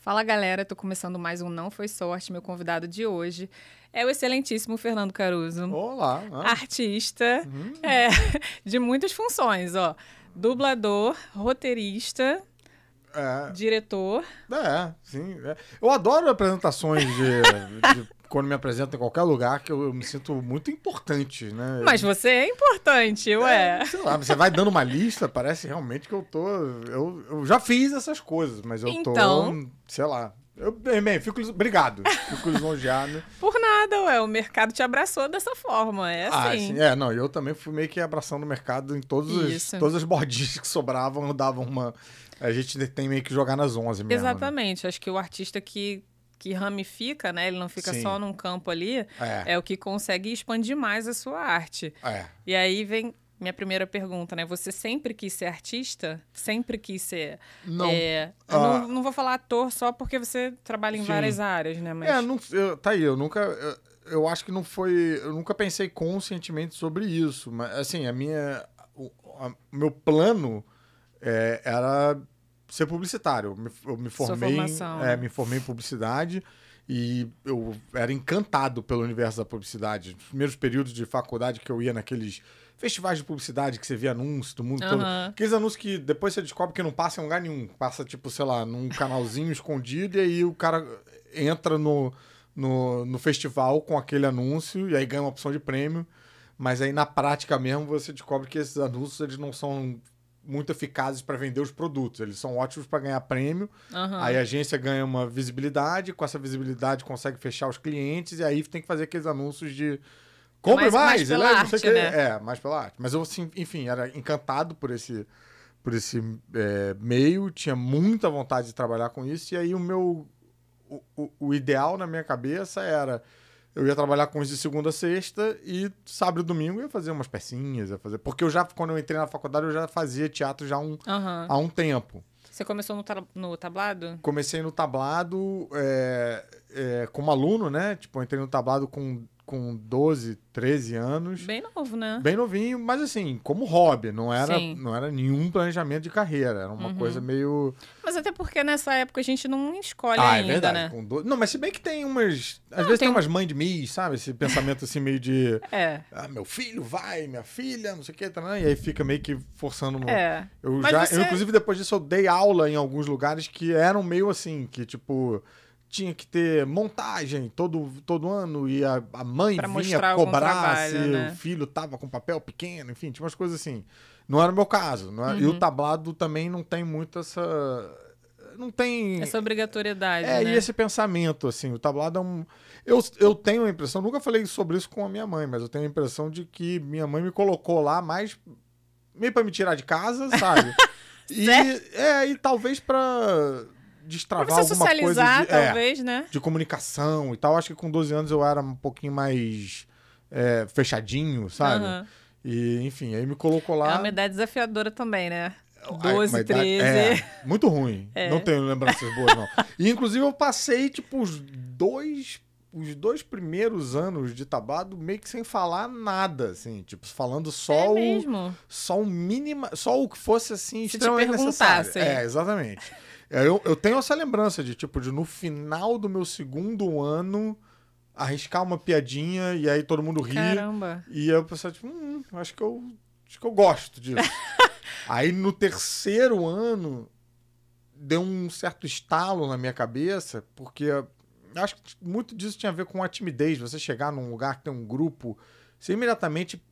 Fala galera, tô começando mais um Não Foi Sorte. Meu convidado de hoje é o excelentíssimo Fernando Caruso. Olá. Ah. Artista é, de muitas funções, ó. Dublador, roteirista, É, diretor. é, sim. é. Eu adoro apresentações de, de quando me apresento em qualquer lugar, que eu, eu me sinto muito importante, né? Mas você é importante, ué. É, sei lá, você vai dando uma lista, parece realmente que eu tô. Eu, eu já fiz essas coisas, mas eu Então? tô. Sei lá. Eu, bem, fico. Obrigado. Fico lisonjeado. Por nada, ué. O mercado te abraçou dessa forma. É Ah, assim. sim. É, não, eu também fui meio que abraçando o mercado em todos os, todas as bordinhas que sobravam, davam uma. A gente tem meio que jogar nas 11 mesmo. né? Exatamente. Acho que o artista que, que ramifica, né? Ele não fica Sim. só num campo ali. É, É o que consegue expandir mais a sua arte. é. E aí vem minha primeira pergunta, né? Você sempre quis ser artista? Sempre quis ser. Não. é, eu Ah. não, não vou falar ator só porque você trabalha em Sim. várias áreas, né? Mas É, não, eu- tá aí, eu nunca. Eu, eu acho que não foi. Eu nunca pensei conscientemente sobre isso. Mas, assim, a minha. O a- meu plano é, era ser publicitário. Eu me, formei. formação, é, né? me formei em publicidade e eu era encantado pelo universo da publicidade. Os primeiros períodos de faculdade que eu ia naqueles festivais de publicidade que você via anúncios do mundo todo. Aham. Aqueles anúncios que depois você descobre que não passa em lugar nenhum. Passa, tipo, sei lá, num canalzinho escondido e aí o cara entra no, no, no festival com aquele anúncio e aí ganha uma opção de prêmio. Mas aí na prática mesmo você descobre que esses anúncios eles não são muito eficazes para vender os produtos. Eles são ótimos para ganhar prêmio. aham. Aí a agência ganha uma visibilidade, com essa visibilidade consegue fechar os clientes e aí tem que fazer aqueles anúncios de compre Mais- mais mais, pela ele é, não sei o arte, quê. né? É, mais pela arte. Mas eu, assim, enfim, era encantado por esse, por esse é, meio, tinha muita vontade de trabalhar com isso, e aí o meu. O, o, o ideal na minha cabeça era. Eu ia trabalhar com isso de segunda a sexta e sábado e domingo eu ia fazer umas pecinhas, ia fazer. Porque eu já, quando eu entrei na faculdade, eu já fazia teatro já há um, Aham. há um tempo. Você começou no, no tablado? Comecei no tablado é, é, como aluno, né? Tipo, eu entrei no tablado com, com 12, 13 anos. Bem novo, né? Bem novinho, mas assim, como hobby, não era, Sim. não era nenhum planejamento de carreira. Era uma Uhum. coisa meio. Mas até porque nessa época a gente não escolhe ah, é ainda, verdade. né? com do- Não, mas se bem que tem umas. Às Não, vezes tem, tem um- umas mães de Miss, sabe? Esse pensamento assim meio de. É. Ah, meu filho vai, minha filha, não sei o que, tá, né? e aí fica meio que forçando. no- É. Eu Mas já, você- eu, inclusive, depois disso, eu dei aula em alguns lugares que eram meio assim, que tipo. Tinha que ter montagem todo, todo ano e a, a mãe Pra vinha cobrar trabalho, se né? o filho tava com papel pequeno, enfim, tinha umas coisas assim. Não era o meu caso. Não é- E Uhum. o tablado também não tem muito essa. Não tem. Essa obrigatoriedade, É, né? e esse pensamento, assim, o tablado é um. Eu, eu tenho a impressão, nunca falei sobre isso com a minha mãe, mas eu tenho a impressão de que minha mãe me colocou lá mais meio pra me tirar de casa, sabe? e, é, e talvez pra destravar alguma coisa de, é, talvez, né? de comunicação e tal. Acho que com 12 anos eu era um pouquinho mais é, fechadinho, sabe? Aham. E, enfim, aí me colocou É lá. uma idade desafiadora também, né? Ai, 12, uma idade- 13. É, muito ruim. É. Não tenho lembranças boas, não. E, inclusive, eu passei, tipo, os dois... Os dois primeiros anos de tablado meio que sem falar nada, assim. Tipo, falando só é o... mesmo. Só o mínimo... Só o que fosse, assim, Se te extremamente necessário. É, exatamente. É, Eu, eu tenho essa lembrança de, tipo, de no final do meu segundo ano arriscar uma piadinha e aí todo mundo ri. Caramba. E eu pensava, tipo, hum, acho que eu, acho que eu gosto disso. Aí no terceiro ano deu um certo estalo na minha cabeça, porque acho que muito disso tinha a ver com a timidez. Você chegar num lugar que tem um grupo, você imediatamente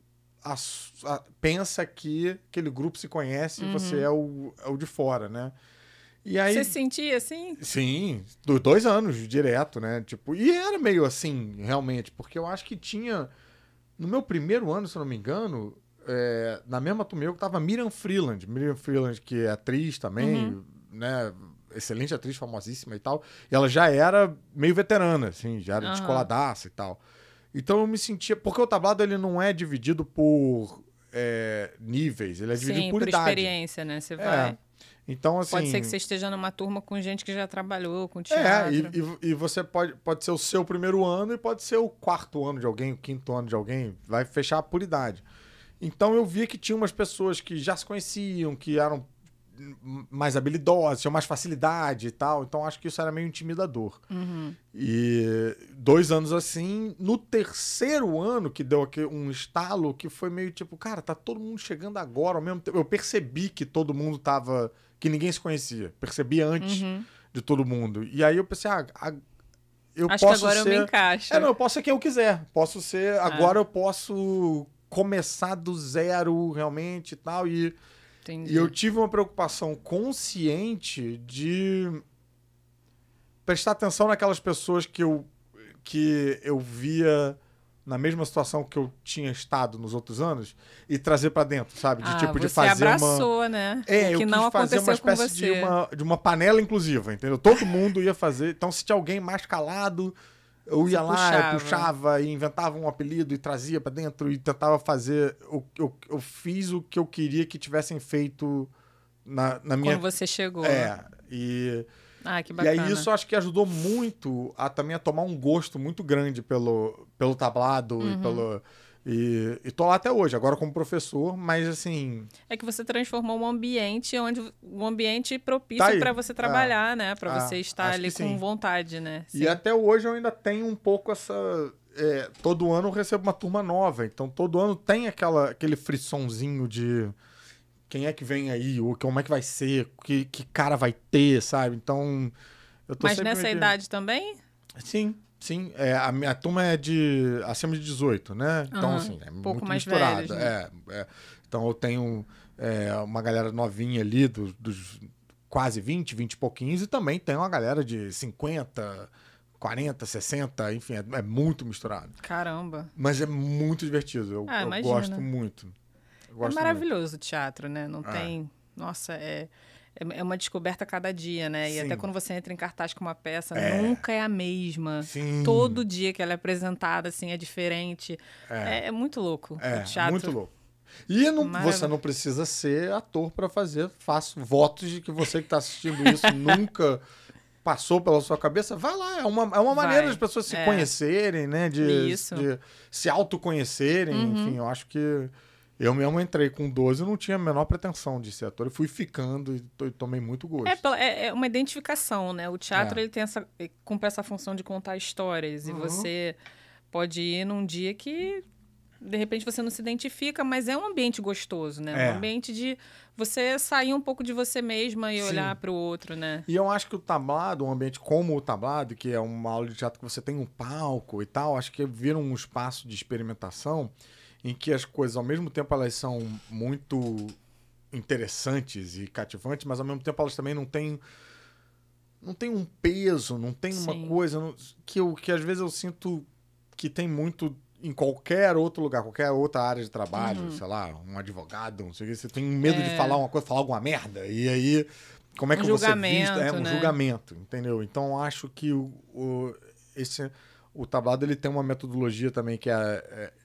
ass- a- pensa que aquele grupo se conhece e você é o, é o de fora, né? E aí, Você se sentia assim? Sim, do- dois anos direto, né? Tipo, e era meio assim, realmente, porque eu acho que tinha. No meu primeiro ano, se eu não me engano, é, na mesma turma eu tava Miriam Freeland. Miriam Freeland, que é atriz também, né? Excelente atriz, famosíssima e tal. E ela já era meio veterana, assim, já era Aham. descoladaça e tal. Então eu me sentia. Porque o tablado ele não é dividido por é, níveis, ele é dividido Sim, por, por idade. experiência, né? Você É. Então, assim. Pode ser que você esteja numa turma com gente que já trabalhou com teatro. É, e, e, e você pode, pode ser o seu primeiro ano e pode ser o quarto ano de alguém, o quinto ano de alguém, vai fechar por idade. Então eu via que tinha umas pessoas que já se conheciam, que eram mais habilidosos, tinham mais facilidade e tal. Então acho que isso era meio intimidador. Uhum. E dois anos assim, no terceiro ano que deu aqui um estalo que foi meio tipo, cara, tá todo mundo chegando agora ao mesmo tempo. Eu percebi que todo mundo tava. Que ninguém se conhecia. Percebi antes Uhum. de todo mundo. E aí eu pensei, ah, a- eu Acho que posso agora ser. eu me encaixo. É, não, eu posso ser quem eu quiser. Posso ser. Agora eu posso começar do zero realmente e tal. E, Entendi. e eu tive uma preocupação consciente de prestar atenção naquelas pessoas que eu, que eu via na mesma situação que eu tinha estado nos outros anos e trazer pra dentro, sabe? De ah, tipo, de você fazer uma. abraçou, né? É, que eu não quis fazer aconteceu uma espécie de uma, de uma panela inclusiva, entendeu? Todo mundo ia fazer. Então, se tinha alguém mais calado, eu Você ia lá, puxava. eu puxava e inventava um apelido e trazia pra dentro e tentava fazer. Eu, eu, eu fiz o que eu queria que tivessem feito na, na minha. Quando você chegou. É. E, Ah, que e bacana. aí isso acho que ajudou muito a também a tomar um gosto muito grande pelo, pelo tablado Uhum. e pelo. E, e tô lá até hoje, agora como professor, mas assim. É que você transformou um ambiente onde um ambiente propício Tá para você trabalhar, né? Para Ah, você estar acho ali com sim. vontade, né? E até hoje eu ainda tenho um pouco essa. é, todo ano eu recebo uma turma nova, então todo ano tem aquela, aquele frissonzinho de quem é que vem aí, ou como é que vai ser, que, que cara vai ter, sabe? Então. Eu tô Mas nessa meio idade também? Sim, sim. É, a minha turma é de acima de 18, né? Então, Aham, assim, é um pouco muito mais misturado. velhos, né? é, é. Então eu tenho é, uma galera novinha ali, dos, dos quase 20, 20 e pouquinhos, e também tem uma galera de 50, 40, 60, enfim, é, é muito misturado. Caramba. Mas é muito divertido. Eu, Ah, eu imagina. gosto muito. Eu É gosto maravilhoso o teatro, né? Não É. tem. Nossa, é. É é uma descoberta a cada dia, né? E Sim. até quando você entra em cartaz com uma peça, É. nunca é a mesma. muito. Sim. Todo dia que ela é apresentada, assim, é diferente. É. É, é muito louco. É, o teatro. muito louco. E não, você não precisa ser ator para fazer. Faço votos de que você que está assistindo isso nunca passou pela sua cabeça. Vai lá, é uma, é uma Vai, maneira das pessoas se é. conhecerem, né? De, Isso. de se autoconhecerem. Uhum. Enfim, eu acho que eu mesmo entrei com 12 e não tinha a menor pretensão de ser ator. Eu fui ficando e to- e tomei muito gosto. É, é- é uma identificação, né? O teatro É. ele tem essa, ele cumpre essa função de contar histórias. E Uhum. você pode ir num dia que, de repente, você não se identifica, mas é um ambiente gostoso, né? É. Um ambiente de você sair um pouco de você mesma e Sim. olhar para o outro, né? E eu acho que o tablado, um ambiente como o tablado, que é uma aula de teatro que você tem um palco e tal, acho que vira um espaço de experimentação em que as coisas, ao mesmo tempo, elas são muito interessantes e cativantes, mas ao mesmo tempo elas também não têm não tem um peso, não tem uma Sim. coisa não- que, eu, que às vezes eu sinto que tem muito em qualquer outro lugar, qualquer outra área de trabalho, sei lá, um advogado, não sei o que, você tem medo de Uhum. É. falar uma coisa, falar alguma merda, e aí como é Um que você vista? É um né? julgamento, entendeu? Então acho que o, o- esse o tablado ele tem uma metodologia também que é,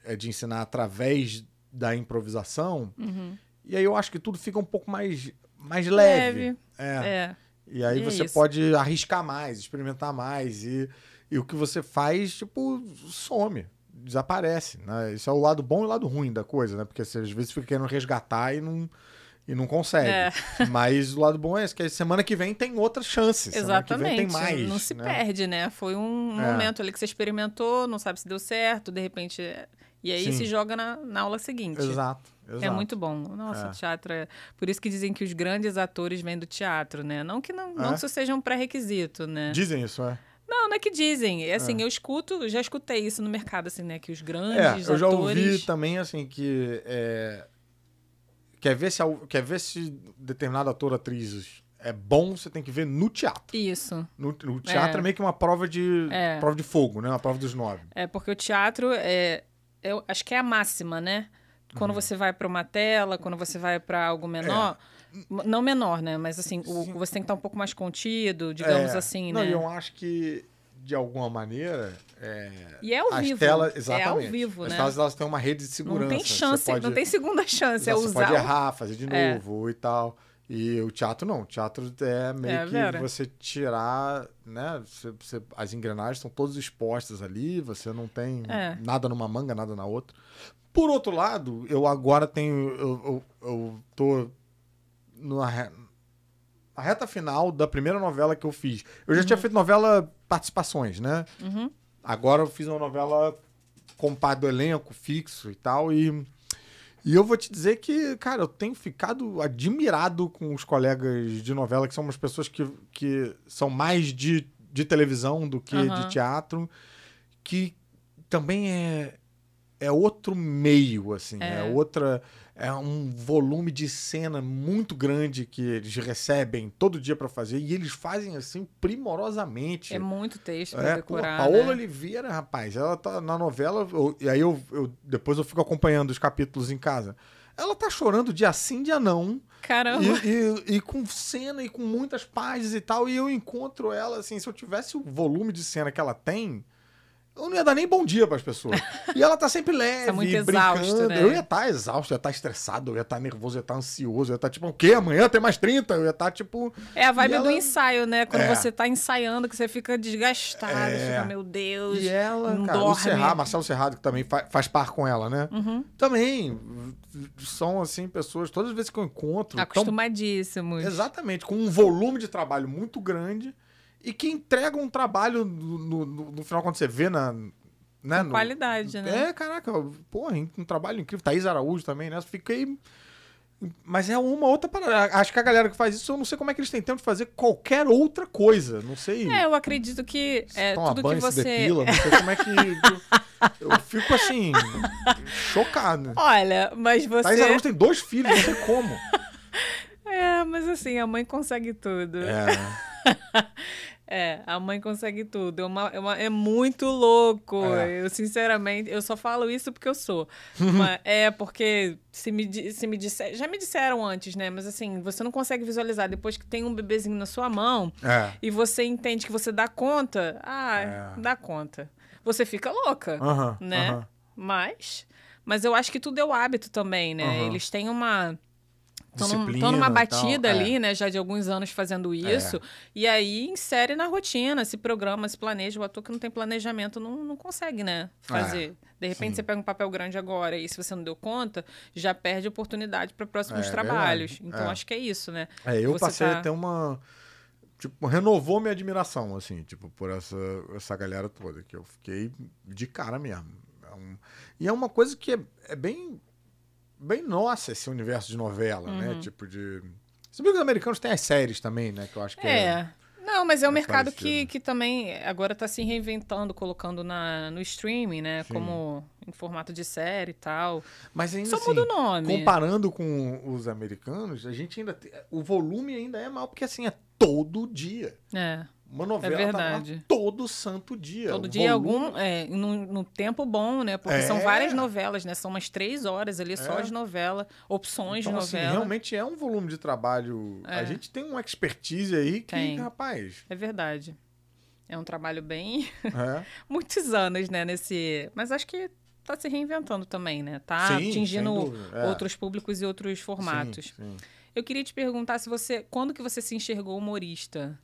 é- é de ensinar através da improvisação. Uhum. E aí eu acho que tudo fica um pouco mais mais leve. Leve. É. É. E aí E é você isso. pode arriscar mais, experimentar mais e, e o que você faz tipo some, desaparece, né? Isso é o lado bom e o lado ruim da coisa, né? Porque você às vezes fica querendo resgatar e não e não consegue. É. Mas o lado bom é esse, que semana que vem tem outras chances. Semana que vem Exatamente. tem mais. não se né? perde, né? Foi um É. momento ali que você experimentou, não sabe se deu certo, de repente. E aí Sim. se joga na, na aula seguinte. Exato, exato. É muito bom. Nossa, É. o teatro é. Por isso que dizem que os grandes atores vêm do teatro, né? Não que não, não É? que isso seja um pré-requisito, né? Dizem isso, é. Não, não é que dizem. É assim, eu escuto, já escutei isso no mercado, assim, né? Que os É, grandes eu já atores. ouvi também, assim, que é, quer, ver se, quer ver se determinado ator ou atriz é bom, você tem que ver no teatro. Isso. No, no teatro é. É. meio que uma prova de É. prova de fogo, né? Uma prova dos nove. É, porque o teatro é. Eu acho que é a máxima, né? Quando Uhum. você vai para uma tela, quando você vai para algo menor. m- Não menor, né? Mas assim, o- É. Você tem que estar um pouco mais contido, digamos É. assim, Não, né? eu acho que, de alguma maneira, é, E é ao as vivo. telas... É Exatamente. ao vivo, As né? telas, elas têm uma rede de segurança. Não tem Você chance, pode- não tem segunda chance. É você usar. pode o- errar, fazer de É. novo e tal. E o teatro não. O teatro é meio É, que Vera. você tirar, né? Você, você- as engrenagens estão todas expostas ali, você não tem É. nada numa manga, nada na outra. Por outro lado, eu agora tenho. Eu, eu, eu tô numa, a reta final da primeira novela que eu fiz. Eu já tinha feito novela participações, né? Uhum. Agora eu fiz uma novela com do elenco fixo e tal. E, e eu vou te dizer que, cara, eu tenho ficado admirado com os colegas de novela, que são umas pessoas que, que são mais de, de televisão do que Aham. de teatro, que também é, é outro meio, assim, é. É. outra. É um volume de cena muito grande que eles recebem todo dia pra fazer e eles fazem assim primorosamente. É muito texto pra É, pô, decorar. Paola né? Oliveira, rapaz, ela tá na novela, eu- e aí eu, eu- depois eu fico acompanhando os capítulos em casa. Ela tá chorando dia sim, dia não, Caramba. e, e- e com cena e com muitas páginas e tal, e eu encontro ela, assim, se eu tivesse o volume de cena que ela tem, eu não ia dar nem bom dia pras pessoas. E ela tá sempre leve, Tá muito brincando. exausto, né? Eu ia estar exausto, eu ia estar estressado, eu ia estar nervoso, eu ia estar ansioso, eu ia estar tipo, o quê? Amanhã tem mais 30? Eu ia estar tipo... É a vibe E do ela- ensaio, né? Quando É. você tá ensaiando, que você fica desgastado, É. fica, meu Deus. E ela, não cara, o dorme. Serrado, Marcelo Serrado, que também fa- faz par com ela, né? Uhum. Também são, assim, pessoas, todas as vezes que eu encontro, tão- Acostumadíssimos. exatamente, com um volume de trabalho muito grande e que entregam um trabalho no, no- no- final, quando você vê na... Né, no- qualidade, né? É, caraca, porra, um trabalho incrível. Thaís Araújo também, né? Fiquei... Mas é uma outra parada. Acho que a galera que faz isso, eu não sei como é que eles têm tempo de fazer qualquer outra coisa. Não sei. É, eu acredito que é, tudo que banho, se você. depila, não sei como é que. eu, eu fico assim, chocado. Olha, mas Thaís você. Araújo tem dois filhos, não sei como. É, mas assim, a mãe consegue tudo. É, É, a mãe consegue tudo. É, uma- é uma- é muito louco. É. Eu, sinceramente, eu só falo isso porque eu sou. Mas é porque se me, se me disser, já me disseram antes, né? Mas assim, você não consegue visualizar depois que tem um bebezinho na sua mão é. e você entende que você dá conta. Ah, É. dá conta. Você fica louca, Aham, né? aham. Mas, mas eu acho que tudo é o hábito também, né? Aham. Eles têm uma Estão numa batida tal, é. ali, né? Já de alguns anos fazendo isso. E aí insere na rotina, se programa, se planeja. O ator que não tem planejamento não, não consegue, né? Fazer. de repente sim. você pega um papel grande agora e se você não deu conta, já perde oportunidade para próximos É, trabalhos. verdade. Então É. acho que é isso, né? É, eu Você passei tá- a ter uma. Tipo, renovou minha admiração, assim, tipo, por essa, essa galera toda, que eu fiquei de cara mesmo. É um- e é uma coisa que é, é bem. Bem nossa esse universo de novela, Uhum. né? Tipo de. Se bem que os americanos têm as séries também, né? Que eu acho que é. É. Não, mas é um é mercado que, parecido. que também agora está se reinventando, colocando na, no streaming, né? Sim. Como em formato de série e tal. Mas ainda Só assim, muda o nome. comparando com os americanos, a gente ainda. tem- o volume ainda é maior, porque assim, é todo dia. É. Uma novela verdade. tá todo santo dia. Todo dia volume- algum. É, num, num tempo bom, né? Porque são É. várias novelas, né? São umas três horas ali só É. de novela, opções Então, de assim, novela. realmente é um volume de trabalho. A É. gente tem uma expertise aí que, Tem. rapaz, É verdade. É um trabalho bem. é. Muitos anos, né? Nesse. Mas acho que tá se reinventando também, né? Tá Sim, atingindo é. outros públicos e outros formatos. Sim, sim. Eu queria te perguntar se você. Quando que você se enxergou humorista?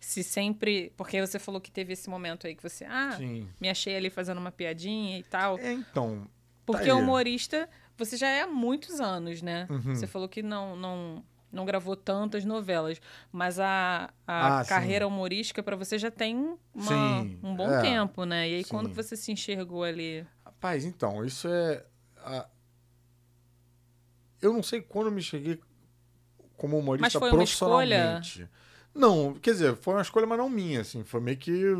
Se sempre. Porque você falou que teve esse momento aí que você. Ah, Sim. me achei ali fazendo uma piadinha e tal. É, então. Porque aí. humorista, você já é há muitos anos, né? Uhum. Você falou que não, não, não gravou tantas novelas, mas a, a Ah, sim. carreira humorística para você já tem uma- Sim, um bom é. tempo, né? E aí, Sim. quando você se enxergou ali? Rapaz, então, isso é. a- Eu não sei quando eu me cheguei como humorista Mas foi uma escolha? Não, quer dizer, foi uma escolha, mas não minha, assim. Foi meio que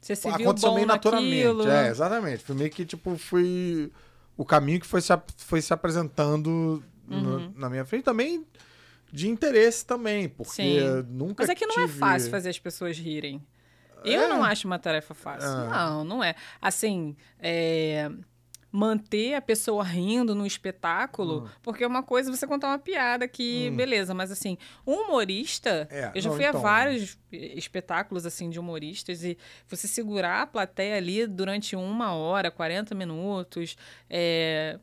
Você se viu aconteceu meio naturalmente. naquilo? É, exatamente. Foi meio que, tipo, foi o caminho que foi se, foi se apresentando no- Uhum. na minha frente. Também de interesse também, porque Sim. nunca Mas é que não é tive- fácil fazer as pessoas rirem. Eu É. não acho uma tarefa fácil. É. Não, não é. Assim, é, manter a pessoa rindo no espetáculo, Hum. porque uma coisa é você contar uma piada que, Hum. beleza, mas assim, um humorista, É, eu já não, fui então. a vários espetáculos assim de humoristas e você segurar a plateia ali durante uma hora, 40 minutos, é,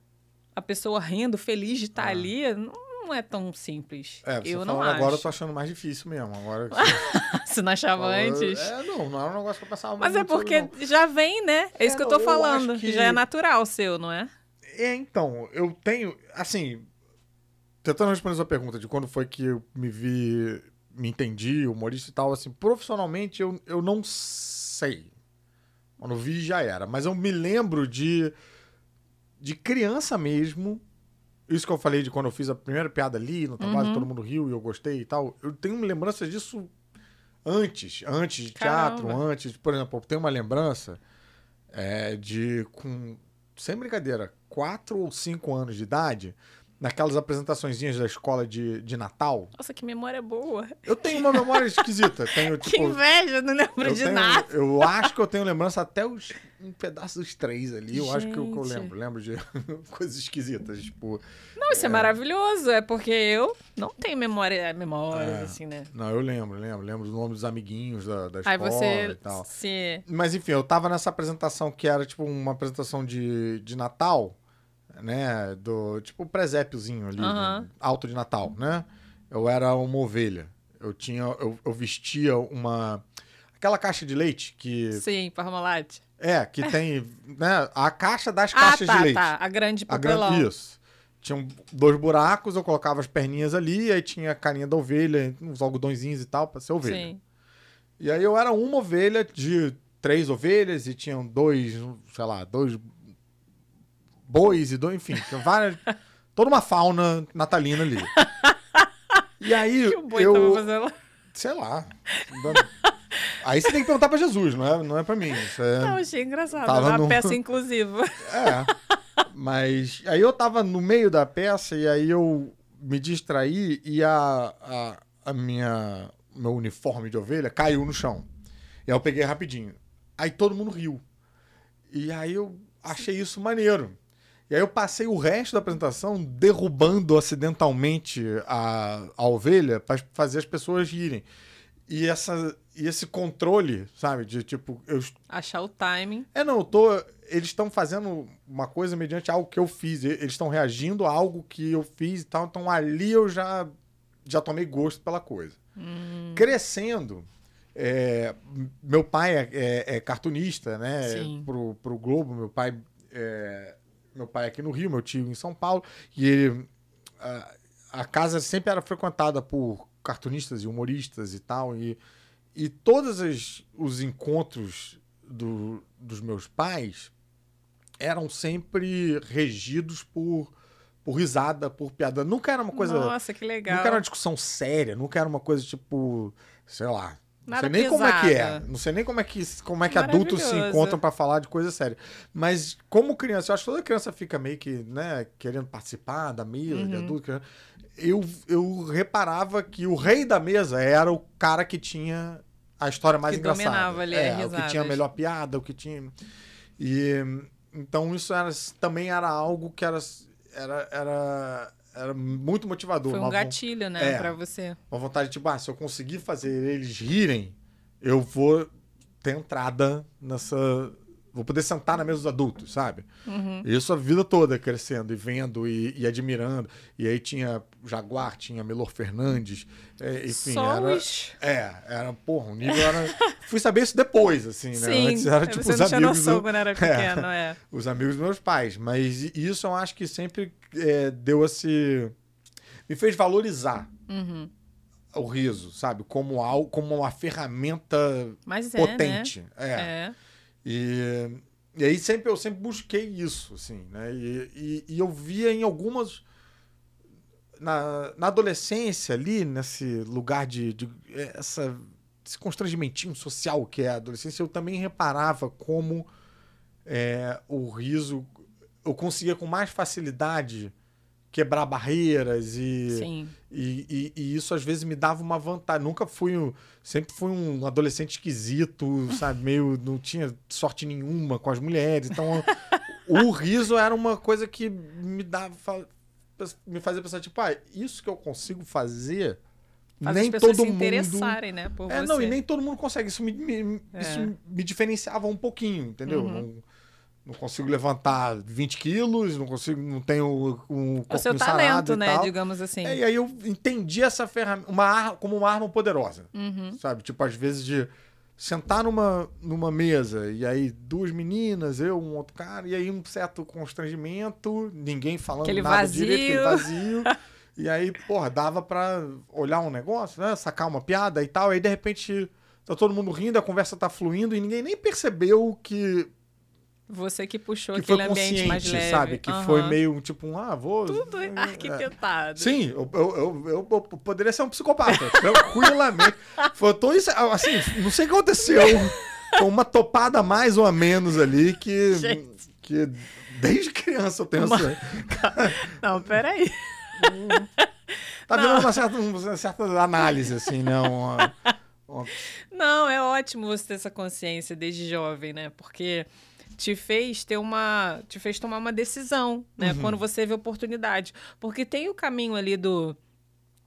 a pessoa rindo, feliz de estar Ah. ali, não, não é tão simples. É, você eu não falando acho. agora eu tô achando mais difícil mesmo. Agora você Você não achava antes? É, não, não era um negócio que eu pensava Mas é sobre, porque não. já vem, né? É isso É, que eu tô eu falando. que- Já é natural seu, não é? É, então, eu tenho, assim, tentando responder sua pergunta de quando foi que eu me vi, me entendi, humorista e tal, assim, profissionalmente eu, eu não sei. Quando vi já era. Mas eu me lembro de, de criança mesmo. Isso que eu falei de quando eu fiz a primeira piada ali no trabalho, Uhum. todo mundo riu e eu gostei e tal. Eu tenho lembranças disso antes, antes de teatro, Caramba. antes. Por exemplo, eu tenho uma lembrança é, de, com, sem brincadeira, quatro ou cinco anos de idade, naquelas apresentaçõezinhas da escola de, de Natal. Nossa, que memória boa. Eu tenho uma memória esquisita. Tenho, Que tipo, inveja, não lembro de tenho- nada. eu acho que eu tenho lembrança até os, um pedaço dos três ali. Eu acho que eu, que eu Gente. lembro. Lembro de coisas esquisitas. Tipo, Não, isso é. maravilhoso. É porque eu não tenho memória, memórias, É. assim, né? não, eu lembro, lembro. Lembro do nome dos amiguinhos da, da Aí escola você e tal. se. Mas enfim, eu tava nessa apresentação que era tipo uma apresentação de, de Natal, né? Do tipo presépiozinho ali, né, alto de Natal, né? Eu era uma ovelha. Eu tinha, eu, eu vestia uma aquela caixa de leite que Sim, Parmalat. é que tem, né? A caixa das Ah, caixas tá, de leite. tá. A grande A papelão. grande, isso. Tinham dois buracos, eu colocava as perninhas ali, aí tinha a carinha da ovelha, uns algodõezinhos e tal, pra ser ovelha. Sim. E aí eu era uma ovelha de três ovelhas e tinham dois, sei lá, dois bois e dois, enfim, várias. toda uma fauna natalina ali. E aí Que o boi eu, tava fazendo. sei lá. Aí você tem que perguntar pra Jesus, não é, não é pra mim. Isso é, Não, achei engraçado. Tava Uma no- peça inclusiva. é. Mas aí eu tava no meio da peça e aí eu me distraí e a, a, a minha meu uniforme de ovelha caiu no chão. E aí eu peguei rapidinho. Aí todo mundo riu. E aí eu achei isso maneiro. E aí eu passei o resto da apresentação derrubando acidentalmente a, a ovelha para fazer as pessoas rirem. E, essa, e esse controle, sabe? De tipo, eu Achar o timing. é, não, eu tô. Eles estão fazendo uma coisa mediante algo que eu fiz. Eles estão reagindo a algo que eu fiz e tal. Então ali eu já, já tomei gosto pela coisa. Crescendo, é, meu pai é, é- é cartunista, né? Sim. Pro, pro Globo. Meu pai é, meu pai é aqui no Rio, meu tio em São Paulo. E ele. A, a casa sempre era frequentada por cartunistas e humoristas e tal. E, e todos as- os encontros do- dos meus pais eram sempre regidos por, por risada, por piada. Nunca era uma coisa. Nossa, que legal. Nunca era uma discussão séria, nunca era uma coisa tipo, sei lá. Não Nada sei nem como é que é. pesada. Não sei nem como é que, como é que adultos se encontram pra falar de coisa séria. Mas como criança, eu acho que toda criança fica meio que, né, querendo participar da mesa Uhum. de adulto. Eu, eu reparava que o rei da mesa era o cara que tinha a história mais Que engraçada. dominava ali é, o que tinha a melhor piada, o que tinha. E então isso era, também era algo que era, era, era, era muito motivador. Foi um gatilho, né, É. pra você. uma vontade, tipo, ah, se eu conseguir fazer eles rirem, eu vou ter entrada nessa. Vou poder sentar na mesa dos adultos, sabe? Uhum. Isso a vida toda crescendo e vendo e, e admirando. E aí tinha Jaguar, tinha Melor Fernandes, é, enfim. Só era. É, era, porra, o nível era. Fui saber isso depois, assim, né? Sim, Antes era tipo os amigos. noção do- quando era pequeno, é. os amigos dos meus pais. Mas isso eu acho que sempre é, deu esse. Me fez valorizar Uhum. o riso, sabe? Como algo, como uma ferramenta Mas é, potente. né? É. É. E, e aí sempre eu sempre busquei isso, assim, né? E, e, e eu via em algumas. Na, na adolescência, ali, nesse lugar de. de essa, esse constrangimentinho social que é a adolescência, eu também reparava como é, o riso. Eu conseguia com mais facilidade quebrar barreiras e. E, e- e isso às vezes me dava uma vantagem. Nunca fui. um- Sempre fui um adolescente esquisito, sabe? Meio. Não tinha sorte nenhuma com as mulheres. Então, o riso era uma coisa que me dava. Me fazia pensar, tipo, ah, isso que eu consigo fazer. Faz nem as todo se mundo. interessarem, né, por É, você. não, e nem todo mundo consegue. Isso me, me- É. isso me diferenciava um pouquinho, entendeu? Uhum. Não, não consigo levantar 20 quilos, não consigo, não tenho um É o seu talento, e né, digamos assim. É, e aí eu entendi essa ferramenta uma como uma arma poderosa, Uhum. sabe? Tipo, às vezes de sentar numa, numa mesa e aí duas meninas, eu, um outro cara, e aí um certo constrangimento, ninguém falando Aquele nada vazio. direito, aquele vazio. E aí, porra, dava pra olhar um negócio, né? Sacar uma piada e tal. Aí, de repente, tá todo mundo rindo, a conversa tá fluindo e ninguém nem percebeu que Você que puxou que foi aquele ambiente mais leve. sabe? Que Aham. foi meio tipo um, ah, vou. Tudo é, arquitetado. Sim, eu, eu, eu, eu- poderia ser um psicopata, tranquilamente. Faltou isso, assim, não sei o que aconteceu. Foi uma topada a mais ou a menos ali que. Gente. que desde criança eu tenho Uma- essa. Não, peraí. Tá vendo uma certa, uma certa análise, assim, né? Uma, uma- Não, é ótimo você ter essa consciência desde jovem, né? Porque te fez ter uma. te fez tomar uma decisão, né? Uhum. Quando você vê oportunidade. Porque tem o caminho ali do.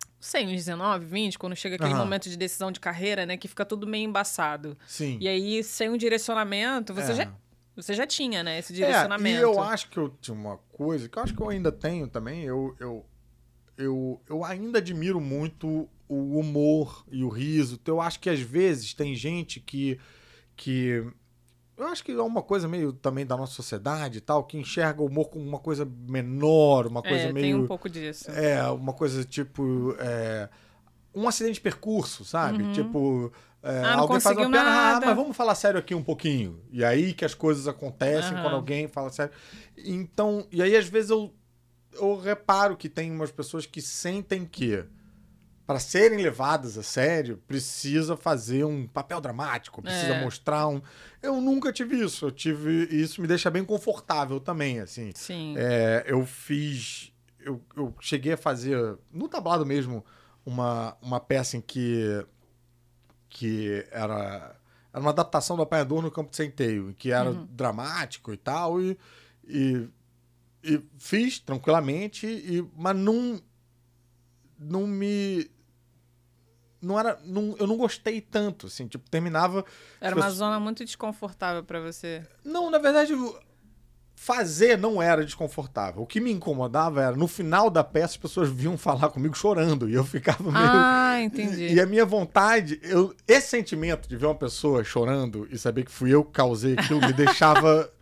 Não sei, uns 19, 20, quando chega aquele Aham. momento de decisão de carreira, né? Que fica tudo meio embaçado. Sim. E aí, sem um direcionamento, você, É. já, você já tinha, né? Esse É, direcionamento. e eu acho que eu tinha uma coisa, que eu acho que eu ainda tenho também, eu, eu, eu, eu ainda admiro muito o humor e o riso. Então, eu acho que às vezes tem gente que. que eu acho que é uma coisa meio também da nossa sociedade e tal, que enxerga o humor como uma coisa menor, uma coisa é, meio. tem um pouco disso. É, uma coisa tipo. é, um acidente de percurso, sabe? Tipo. é, Uhum. Ah, alguém faz uma piada, ah, nada." mas vamos falar sério aqui um pouquinho. E aí que as coisas acontecem Aham. quando alguém fala sério. Então, e aí às vezes eu, eu reparo que tem umas pessoas que sentem que para serem levadas a sério, precisa fazer um papel dramático, precisa É. mostrar um. Eu nunca tive isso. Eu tive. E isso me deixa bem confortável também, assim. Sim. É, eu fiz. Eu, eu cheguei a fazer, no tablado mesmo, uma, uma peça em que. que era. Era uma adaptação do Apanhador no Campo de Centeio, que era dramático e tal, e, e, e fiz tranquilamente, e, mas não. Não me. Não era. Não, eu não gostei tanto, assim, tipo, terminava. Era as uma pessoas- zona muito desconfortável pra você. não, na verdade, fazer não era desconfortável. O que me incomodava era, no final da peça, as pessoas vinham falar comigo chorando. E eu ficava meio. Ah, entendi. E a minha vontade, eu, esse sentimento de ver uma pessoa chorando e saber que fui eu que causei aquilo, me deixava.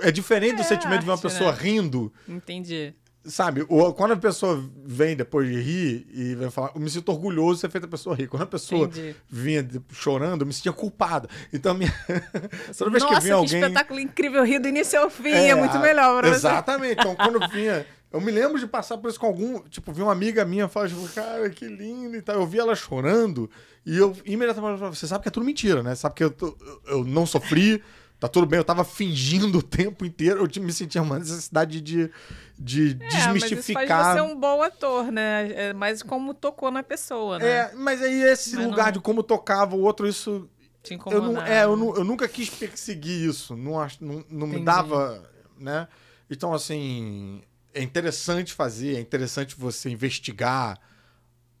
É diferente do É sentimento de uma arte, pessoa né? rindo, Entendi. Sabe? Quando a pessoa vem depois de rir e vem falar, eu me sinto orgulhoso de ter feito a pessoa rir. Quando a pessoa Entendi. vinha chorando, eu me sentia culpado. Então, a minha... toda vez Nossa, que vinha alguém. espetáculo incrível, rir do início ao fim. É, muito a- melhor pra você. Exatamente. Então, quando vinha. Eu me lembro de passar por isso com algum. Tipo, vi uma amiga minha falar, tipo, cara, que lindo e tal. Eu vi ela chorando e eu imediatamente falei, você sabe que é tudo mentira, né? Sabe que eu, tô- eu não sofri, tá tudo bem, eu tava fingindo o tempo inteiro, eu me sentia uma necessidade de, de É, mas isso faz desmistificar. você um bom ator, né? É mais como tocou na pessoa, né? É, mas aí esse Mas lugar não- de como tocava o outro, isso Te eu, não, é, eu, nu- eu nunca quis perseguir isso. Não, não, não me dava, né? Então, assim, é interessante fazer, é interessante você investigar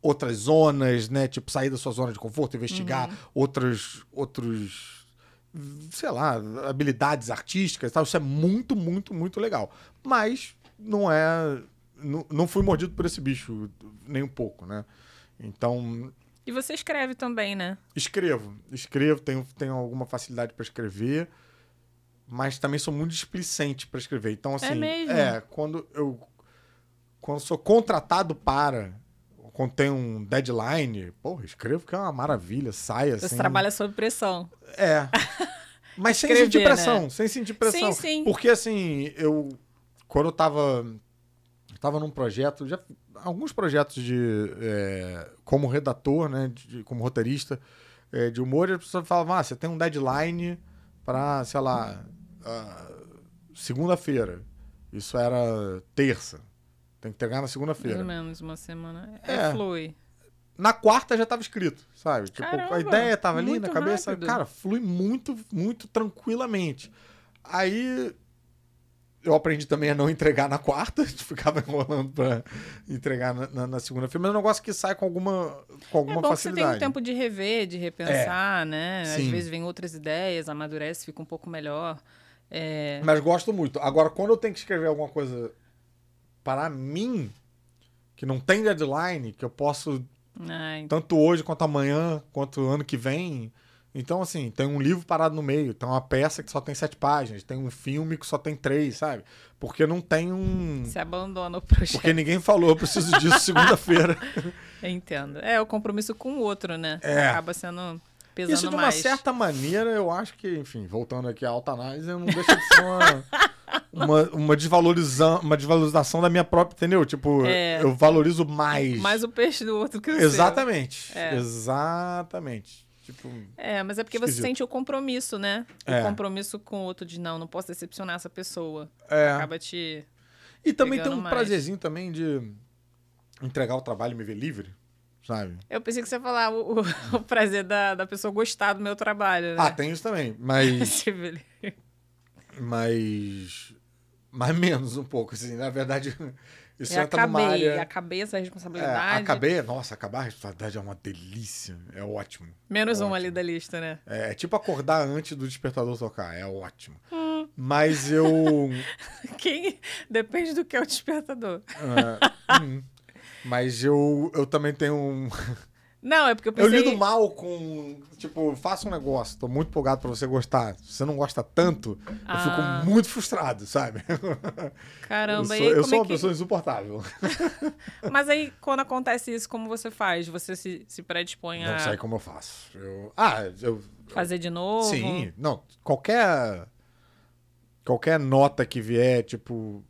outras zonas, né? Tipo, sair da sua zona de conforto, investigar Uhum. outros, outros, sei lá, habilidades artísticas e tal. Isso é muito, muito, muito legal. Mas não é... Não, não fui mordido por esse bicho nem um pouco, né? Então, E você escreve também, né? Escrevo, escrevo, tenho, tenho alguma facilidade para escrever, mas também sou muito displicente para escrever. Então, assim, mesmo? é, quando eu quando sou contratado para, quando tem um deadline, porra, escrevo que é uma maravilha, sai assim. Você trabalha sob pressão. É. Mas sem Escrever, sentir né? pressão, sem sentir pressão. Sim, sim. Porque assim, eu quando eu tava tava num projeto, já alguns projetos de é, como redator, né, de- como roteirista é, de humor, as pessoas falavam: "Ah, você tem um deadline para, sei lá, ah, segunda-feira". Isso era terça. Tem que entregar na segunda-feira. ou menos uma semana. É, É. flui. Na quarta já tava escrito, sabe? Tipo, a Caramba, ideia tava ali na cabeça. rápido. Cara, flui muito, muito tranquilamente. Aí eu aprendi também a não entregar na quarta, ficava enrolando pra entregar na, na- na segunda-feira, mas é um negócio que sai com alguma, com É alguma bom que você tem facilidade. um tempo de rever, de repensar, né? Às Sim. vezes vem outras ideias, amadurece, fica um pouco melhor. É, Mas gosto muito. Agora, quando eu tenho que escrever alguma coisa para mim, que não tem deadline, que eu posso ai, tanto hoje quanto amanhã, quanto ano que vem, Então, assim, tem um livro parado no meio, tem uma peça que só tem sete páginas, tem um filme que só tem três, sabe? Porque não tem um. Se abandona o projeto. Porque ninguém falou, eu preciso disso segunda-feira. Eu entendo. É o compromisso com o outro, né? É. Acaba sendo pesando Isso de uma mais. certa maneira, eu acho que, enfim, voltando aqui à alta análise, não deixa de ser uma, uma, uma, desvalorização, uma desvalorização da minha própria, entendeu? Tipo, É. eu valorizo mais. Mais o peixe do outro que o. Exatamente. É. Exatamente. Tipo, É, mas é porque você Esquisito. sente o compromisso, né? É. O compromisso com o outro de não, não posso decepcionar essa pessoa. é. Acaba te. E também tem um mais. prazerzinho também de entregar o trabalho e me ver livre, sabe? Eu pensei que você ia falar o, o- o prazer da, da pessoa gostar do meu trabalho, né? Ah, tem isso também, mas livre. Mas mais menos um pouco, assim, na verdade, isso Eu entra numa acabei, área acabei essa É, responsabilidade. acabei, nossa, acabar a responsabilidade é uma delícia, é ótimo. Menos um Ótimo. ali da lista, né? É, tipo acordar antes do despertador tocar, é ótimo. Hum. Mas eu. Quem. Depende do que é o despertador. é, hum, mas eu, eu também tenho um. Não, é porque eu Eu pensei. lido mal com. Tipo, faça um negócio, tô muito empolgado pra você gostar. Se você não gosta tanto, eu Ah. fico muito frustrado, sabe? eu Caramba, sou, e aí eu sou é uma que. pessoa insuportável. Mas aí, quando acontece isso, como você faz? Você se, se predispõe Não a sei como eu faço. Eu, ah, eu. fazer de novo? Sim, não. Qualquer. Qualquer nota que vier, tipo.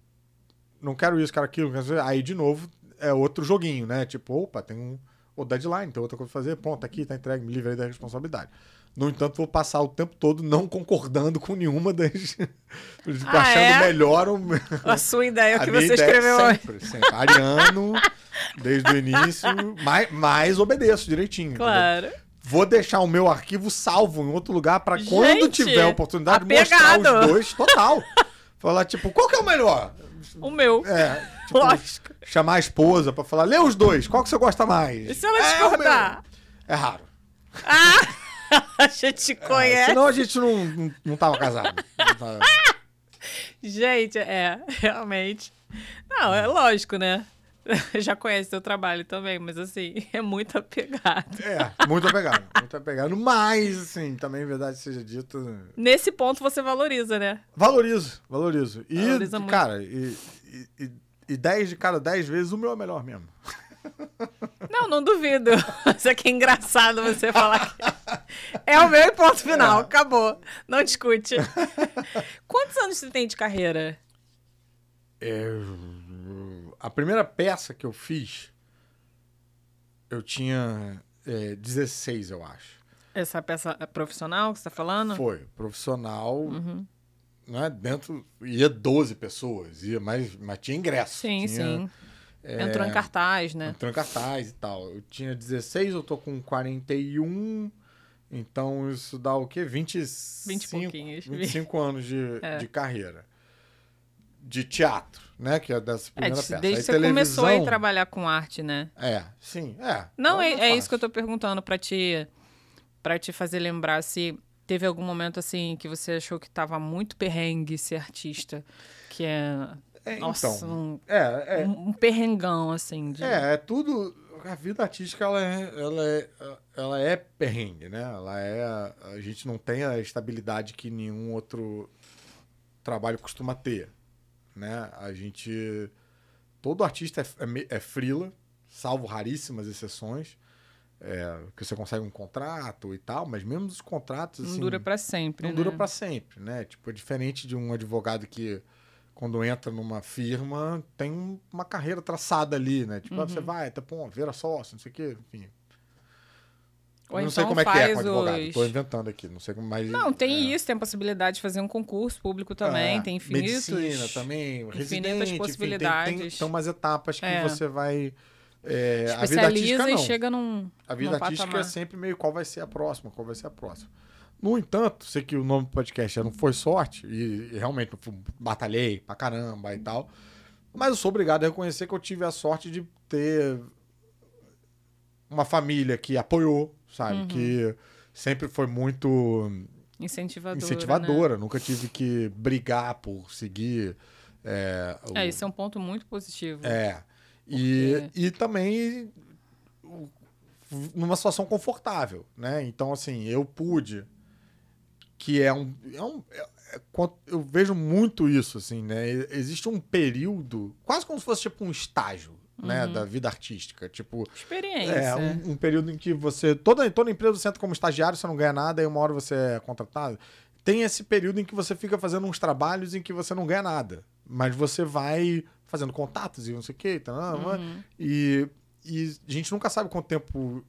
Não quero isso, quero aquilo. quero Aí, de novo, é outro joguinho, né? Tipo, opa, tem um. O deadline, tem outra coisa pra fazer. Pronto, tá aqui, tá entregue, me livre aí da responsabilidade. No entanto, vou passar o tempo todo não concordando com nenhuma das. Ah, achando é? melhor o. A sua ideia, o que você escreveu hoje. sempre, sempre. Ariano, desde o início, mais, mais obedeço direitinho. entendeu? Claro. Vou deixar o meu arquivo salvo em outro lugar pra quando tiver a oportunidade mostrar apegado. os dois total. Falar, tipo, qual que é o melhor? O meu. É, tipo, Lógico. chamar a esposa pra falar, lê os dois, qual que você gosta mais? E se ela É, discordar? meu. É raro. a gente É, conhece. senão a gente não, não, não tava casado. Não tava- Gente, é, realmente. Não, é lógico, né? Já conhece seu trabalho também, mas assim, é muito apegado. É, muito apegado, muito apegado. Mas, assim, também, verdade seja dita, Nesse ponto você valoriza, né? valorizo, valorizo. E, Valoriza muito. cara, e, e, e, e 10 de cada 10 vezes o meu é melhor mesmo. Não, não duvido. Isso aqui é engraçado você falar que é o meu e ponto final. É. Acabou. Não discute. Quantos anos você tem de carreira? É, a primeira peça que eu fiz, eu tinha é, 16, eu acho. Essa peça profissional que você tá falando? Foi, profissional, Uhum. né? Dentro, ia 12 pessoas, ia, mas, mas tinha ingresso. Sim, tinha, sim. é, Entrou em cartaz, né? Entrou em cartaz e tal. Eu tinha 16, eu tô com 41, então isso dá o quê? 25, 20 e pouquinhos. 25 anos de, É. de carreira. De teatro, né? Que é dessa É, primeira de- peça. desde que você começou a televisão- trabalhar com arte, né? É, sim, é. Não, é, é é isso que eu tô perguntando pra te, pra te fazer lembrar se teve algum momento assim que você achou que tava muito perrengue ser artista. Que é. É, Nossa, então, um, é, é, um- um perrengão, assim. De... é, é tudo. A vida artística ela é, ela é, ela é perrengue, né? Ela é. A gente não tem a estabilidade que nenhum outro trabalho costuma ter, né? A gente. Todo artista é, é, é frila, salvo raríssimas exceções, é, que você consegue um contrato e tal, mas mesmo os contratos. Não assim, dura pra sempre. não né? dura pra sempre, né? Tipo, é diferente de um advogado que, quando entra numa firma, tem um- uma carreira traçada ali, né? Tipo, ah, Uhum. você vai, tá bom, vira sócio, não sei o quê, enfim. Ou não sei então como é que é com advogado, os- tô inventando aqui, não sei como mais. Não, tem é. isso, tem a possibilidade de fazer um concurso público também, É, tem infinitos. Medicina também, infinitas residente, enfim, tem- possibilidades. tem, tem umas etapas que É. você vai... é, a vida Especializa artística e não. chega num. A vida num artística patamar. é sempre meio qual vai ser a próxima, qual vai ser a próxima. No entanto, sei que o nome do podcast é não foi sorte, e, e realmente batalhei pra caramba e tal. Mas eu sou obrigado a reconhecer que eu tive a sorte de ter uma família que apoiou, sabe? Uhum. Que sempre foi muito Incentivadora. incentivadora. Nunca tive que brigar por seguir. É, o- Né? É, isso é um ponto muito positivo. é. E, e também numa situação confortável, né? Então, assim, eu pude, que é um. É um é, é, eu vejo muito isso, assim, né? Existe um período, quase como se fosse tipo um estágio, né, uhum. da vida artística. Tipo. Experiência. É, um, um, período em que você. Toda, toda empresa você entra como estagiário, você não ganha nada, e uma hora você é contratado. Tem esse período em que você fica fazendo uns trabalhos em que você não ganha nada. Mas você vai fazendo contatos e não sei o quê. Tá, uhum. E, e a gente nunca sabe quanto tempo.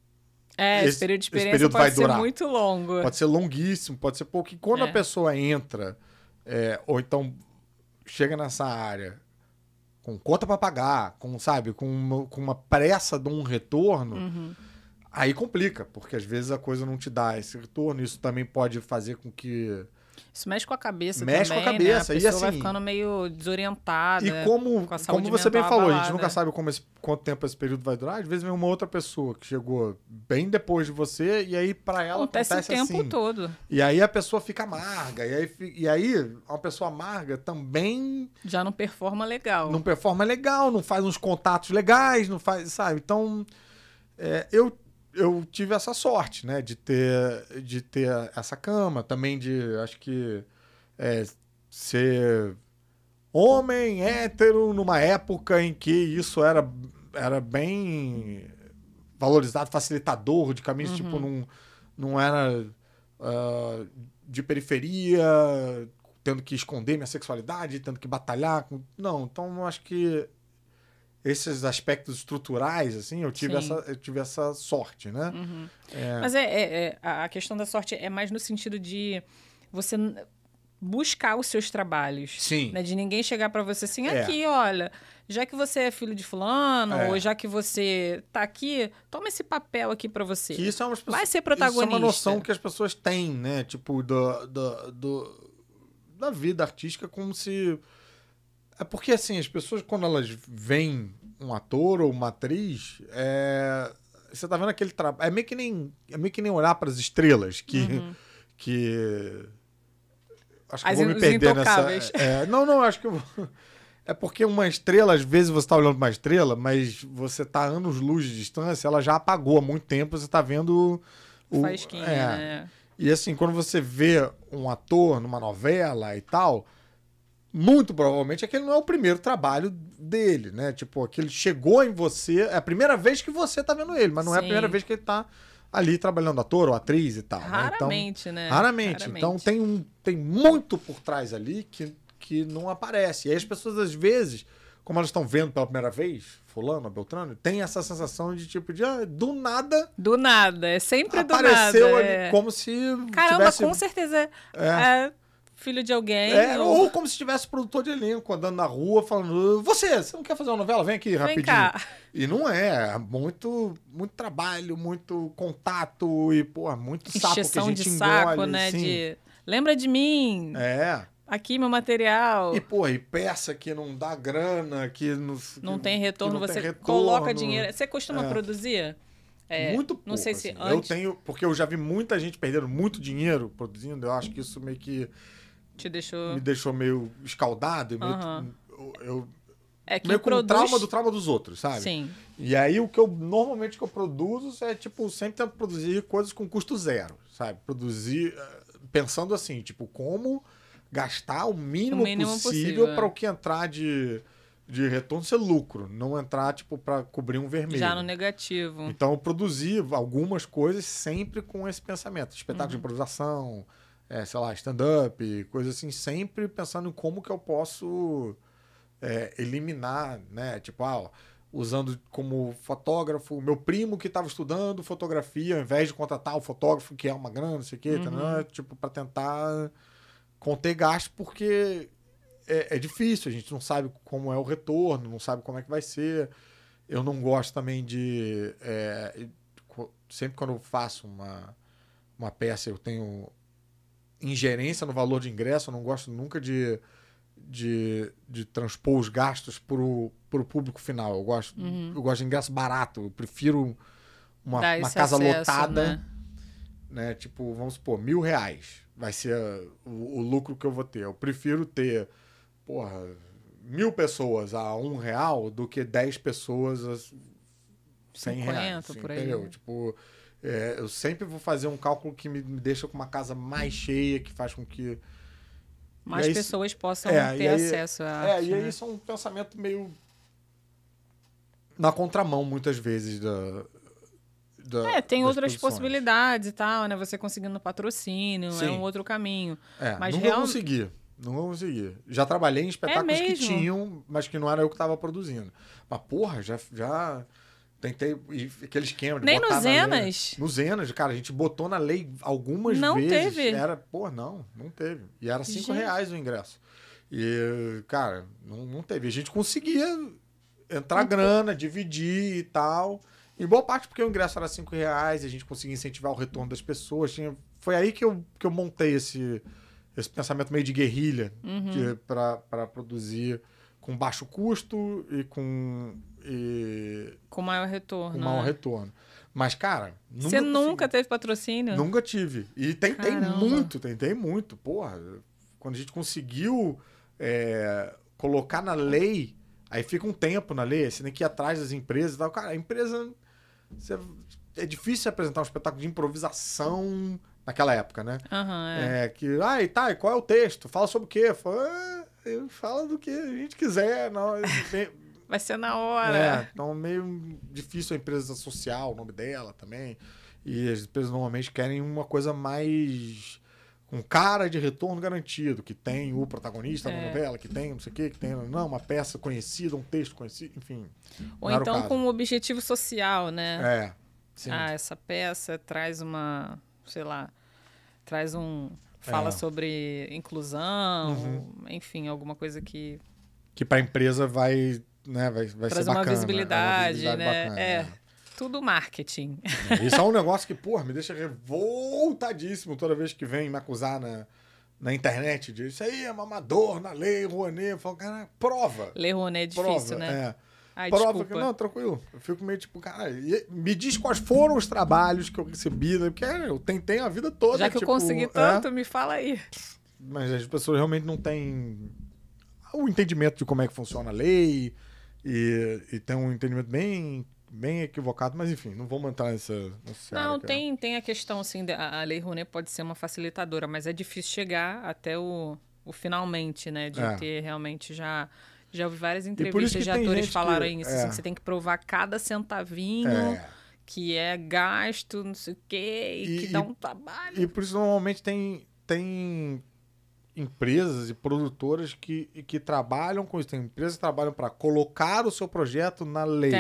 É, esse, esse período de experiência período pode ser durar. muito longo. Pode ser longuíssimo, pode ser pouco. E quando é. a pessoa entra, é, ou então chega nessa área com conta para pagar, com, sabe, com uma, com uma pressa de um retorno, uhum. aí complica, porque às vezes a coisa não te dá esse retorno. Isso também pode fazer com que isso mexe com a cabeça mexe também, com a cabeça. Né? A pessoa e assim, vai ficando meio desorientada. E como, como você bem falou, a gente nunca sabe como esse, quanto tempo esse período vai durar. Às vezes vem uma outra pessoa que chegou bem depois de você e aí para ela acontece, acontece o tempo assim. todo. E aí a pessoa fica amarga. E aí, e aí uma pessoa amarga também... Já não performa legal. Não performa legal, não faz uns contatos legais, não faz, sabe? Então, é, eu eu tive essa sorte, né? De ter, de ter essa cama, também de, acho que, é, ser homem, hétero, numa época em que isso era, era bem valorizado, facilitador de caminhos, tipo, uhum. tipo, não, não era uh, de periferia, tendo que esconder minha sexualidade, tendo que batalhar. Com... Não, então acho que esses aspectos estruturais, assim, eu tive, essa, eu tive essa sorte, né? Uhum. É... Mas é, é, é, a questão da sorte é mais no sentido de você buscar os seus trabalhos. Sim. Né? De ninguém chegar para você assim, é. aqui, olha, já que você é filho de fulano, é. ou já que você tá aqui, toma esse papel aqui para você. Que isso é uma Vai ser protagonista. Isso é uma noção que as pessoas têm, né? Tipo, do, do, do da vida artística como se é porque, assim, as pessoas, quando elas veem um ator ou uma atriz, é... você tá vendo aquele trabalho. É meio que nem, é meio que nem olhar para as estrelas que. Uhum. que... Acho que as eu vou me perder nessa. É... Não, não, acho que eu vou. É porque uma estrela, às vezes você está olhando uma estrela, mas você está anos luz de distância, ela já apagou há muito tempo, você está vendo o. Faísquinha, é. né? E assim, quando você vê um ator numa novela e tal, muito provavelmente aquele não é o primeiro trabalho dele, né? Tipo, aquele chegou em você, é a primeira vez que você tá vendo ele, mas não Sim. é a primeira vez que ele tá ali trabalhando ator ou atriz e tal. Raramente, né? Então, né? Raramente. raramente. Então tem, um, tem muito por trás ali que, que não aparece. E aí as pessoas, às vezes, como elas estão vendo pela primeira vez, fulano, Beltrano, tem essa sensação de tipo, de ah, do nada. Do nada, é sempre do nada. Apareceu ali é. como se. Caramba, tivesse... com certeza. É. é filho de alguém. É, ou... ou... como se tivesse produtor de elenco andando na rua falando: Você, você não quer fazer uma novela? Vem aqui Vem rapidinho. Cá. E não é. Muito, muito trabalho, muito contato e, pô, muito sapo Encheção que a gente de saco, engole, né? Assim. De lembra de mim. É. Aqui meu material. E, pô, e peça que não dá grana, que não. Não tem retorno, não você tem retorno. coloca dinheiro. Você costuma é. produzir? É, muito pouco. Não sei se assim. antes... Eu tenho. Porque eu já vi muita gente perdendo muito dinheiro produzindo. Eu acho que isso meio que te deixou... Me deixou meio escaldado. Meio, uhum. eu, eu é que meio produz... com trauma do trauma dos outros, sabe? Sim. E aí o que eu normalmente que eu produzo é tipo sempre tento produzir coisas com custo zero, sabe? Produzir eh, pensando assim, tipo, como gastar o mínimo, o mínimo possível, para é. o que entrar de de retorno ser lucro, não entrar tipo para cobrir um vermelho. Já no negativo. Então eu produzi algumas coisas sempre com esse pensamento, espetáculo uhum. de improvisação, é, sei lá, stand-up, coisa assim, sempre pensando em como que eu posso é, eliminar, né? Tipo, ah, usando como fotógrafo meu primo que estava estudando fotografia, ao invés de contratar o fotógrafo que é uma grana, não sei o quê, uhum. tá, tipo, para tentar conter gasto, porque é, é, difícil, a gente não sabe como é o retorno, não sabe como é que vai ser. Eu não gosto também de. É, sempre quando eu faço uma, uma peça, eu tenho ingerência no valor de ingresso, eu não gosto nunca de, de, de transpor os gastos para o público final. Eu gosto, uhum. eu gosto de ingresso barato, eu prefiro uma, uma casa acesso, lotada. Né? né? Tipo, vamos supor, mil reais vai ser o, o, lucro que eu vou ter. Eu prefiro ter, porra, mil pessoas a um real do que dez pessoas 100 50 reais. aí. Entendeu? Tipo, é, eu sempre vou fazer um cálculo que me, me deixa com uma casa mais cheia, que faz com que. Mais aí- pessoas possam É, ter aí- acesso a é, arte, e aí né? isso é um pensamento meio. na contramão, muitas vezes, da. da É, tem outras produções. possibilidades e tal, né? Você conseguindo patrocínio, é Sim. um outro caminho. É, Mas nunca real- consegui. Nunca consegui. Já trabalhei em espetáculos que É mesmo? tinham, mas que não era eu que estava produzindo. Mas, porra, já, já tentei. e aquele esquema de Nem botar no. Zenas? No Zenas, cara, a gente botou na lei algumas Não vezes. teve? Era, pô, não, não teve. E era cinco Gente. reais o ingresso. E, cara, não, não teve. A gente conseguia entrar grana, dividir e tal. Em boa parte porque o ingresso era cinco reais, e a gente conseguia incentivar o retorno das pessoas. Tinha, foi aí que eu, que eu montei esse, esse pensamento meio de guerrilha Uhum. para produzir com baixo custo e com, e, Com maior retorno. com maior né? retorno. Mas, cara, nunca Você nunca consegui. teve patrocínio? Nunca tive. E tentei Caramba. muito, tentei muito. Porra, quando a gente conseguiu é, colocar na lei, aí fica um tempo na lei, você tem que ir atrás das empresas e tal. Cara, a empresa. você- é difícil apresentar um espetáculo de improvisação naquela época, né? Aham, é. É, que, ah, e tá, e qual é o texto? Fala sobre o quê? Fala, "Ah, eu falo do que a gente quiser. Não, Vai ser na hora. é, então meio difícil a empresa associar o nome dela também. E as empresas normalmente querem uma coisa mais com cara de retorno garantido, que tem o protagonista É. da novela, que tem não sei o quê, que tem não, uma peça conhecida, um texto conhecido, enfim. Ou então com um objetivo social, né? É. Sim. Ah, essa peça traz uma, sei lá, traz um fala É. sobre inclusão, Uhum. enfim, alguma coisa que Que pra empresa vai, né, vai, vai traz ser uma bacana. visibilidade, é uma né? bacana, É. tudo marketing. É, Isso é um negócio que, porra, me deixa revoltadíssimo toda vez que vem me acusar na, na internet de isso aí é mamador na lei, Rouanet. Eu falo, cara, prova. Ler Roné é difícil, prova, né? É. Ai, prova desculpa. que, não, tranquilo. Eu fico meio tipo, cara, me diz quais foram os trabalhos que eu recebi, né? Porque é, eu tentei a vida toda. Já que tipo, eu consegui é, tanto, me fala aí. mas as pessoas realmente não têm o entendimento de como é que funciona a lei e, e tem um entendimento bem, bem equivocado, mas enfim, não entrar nessa. nessa Não, tem, tem a questão, assim, a Lei Rouanet pode ser uma facilitadora, mas é difícil chegar até o, o finalmente, né? De É. ter realmente já... Já ouvi várias entrevistas de atores falaram que- isso, é. assim, que você tem que provar cada centavinho, É. que é gasto, não sei o quê, e, E- que dá um trabalho. E por isso normalmente tem, tem empresas e produtoras que, que trabalham com isso. Tem empresas que trabalham para colocar o seu projeto na lei,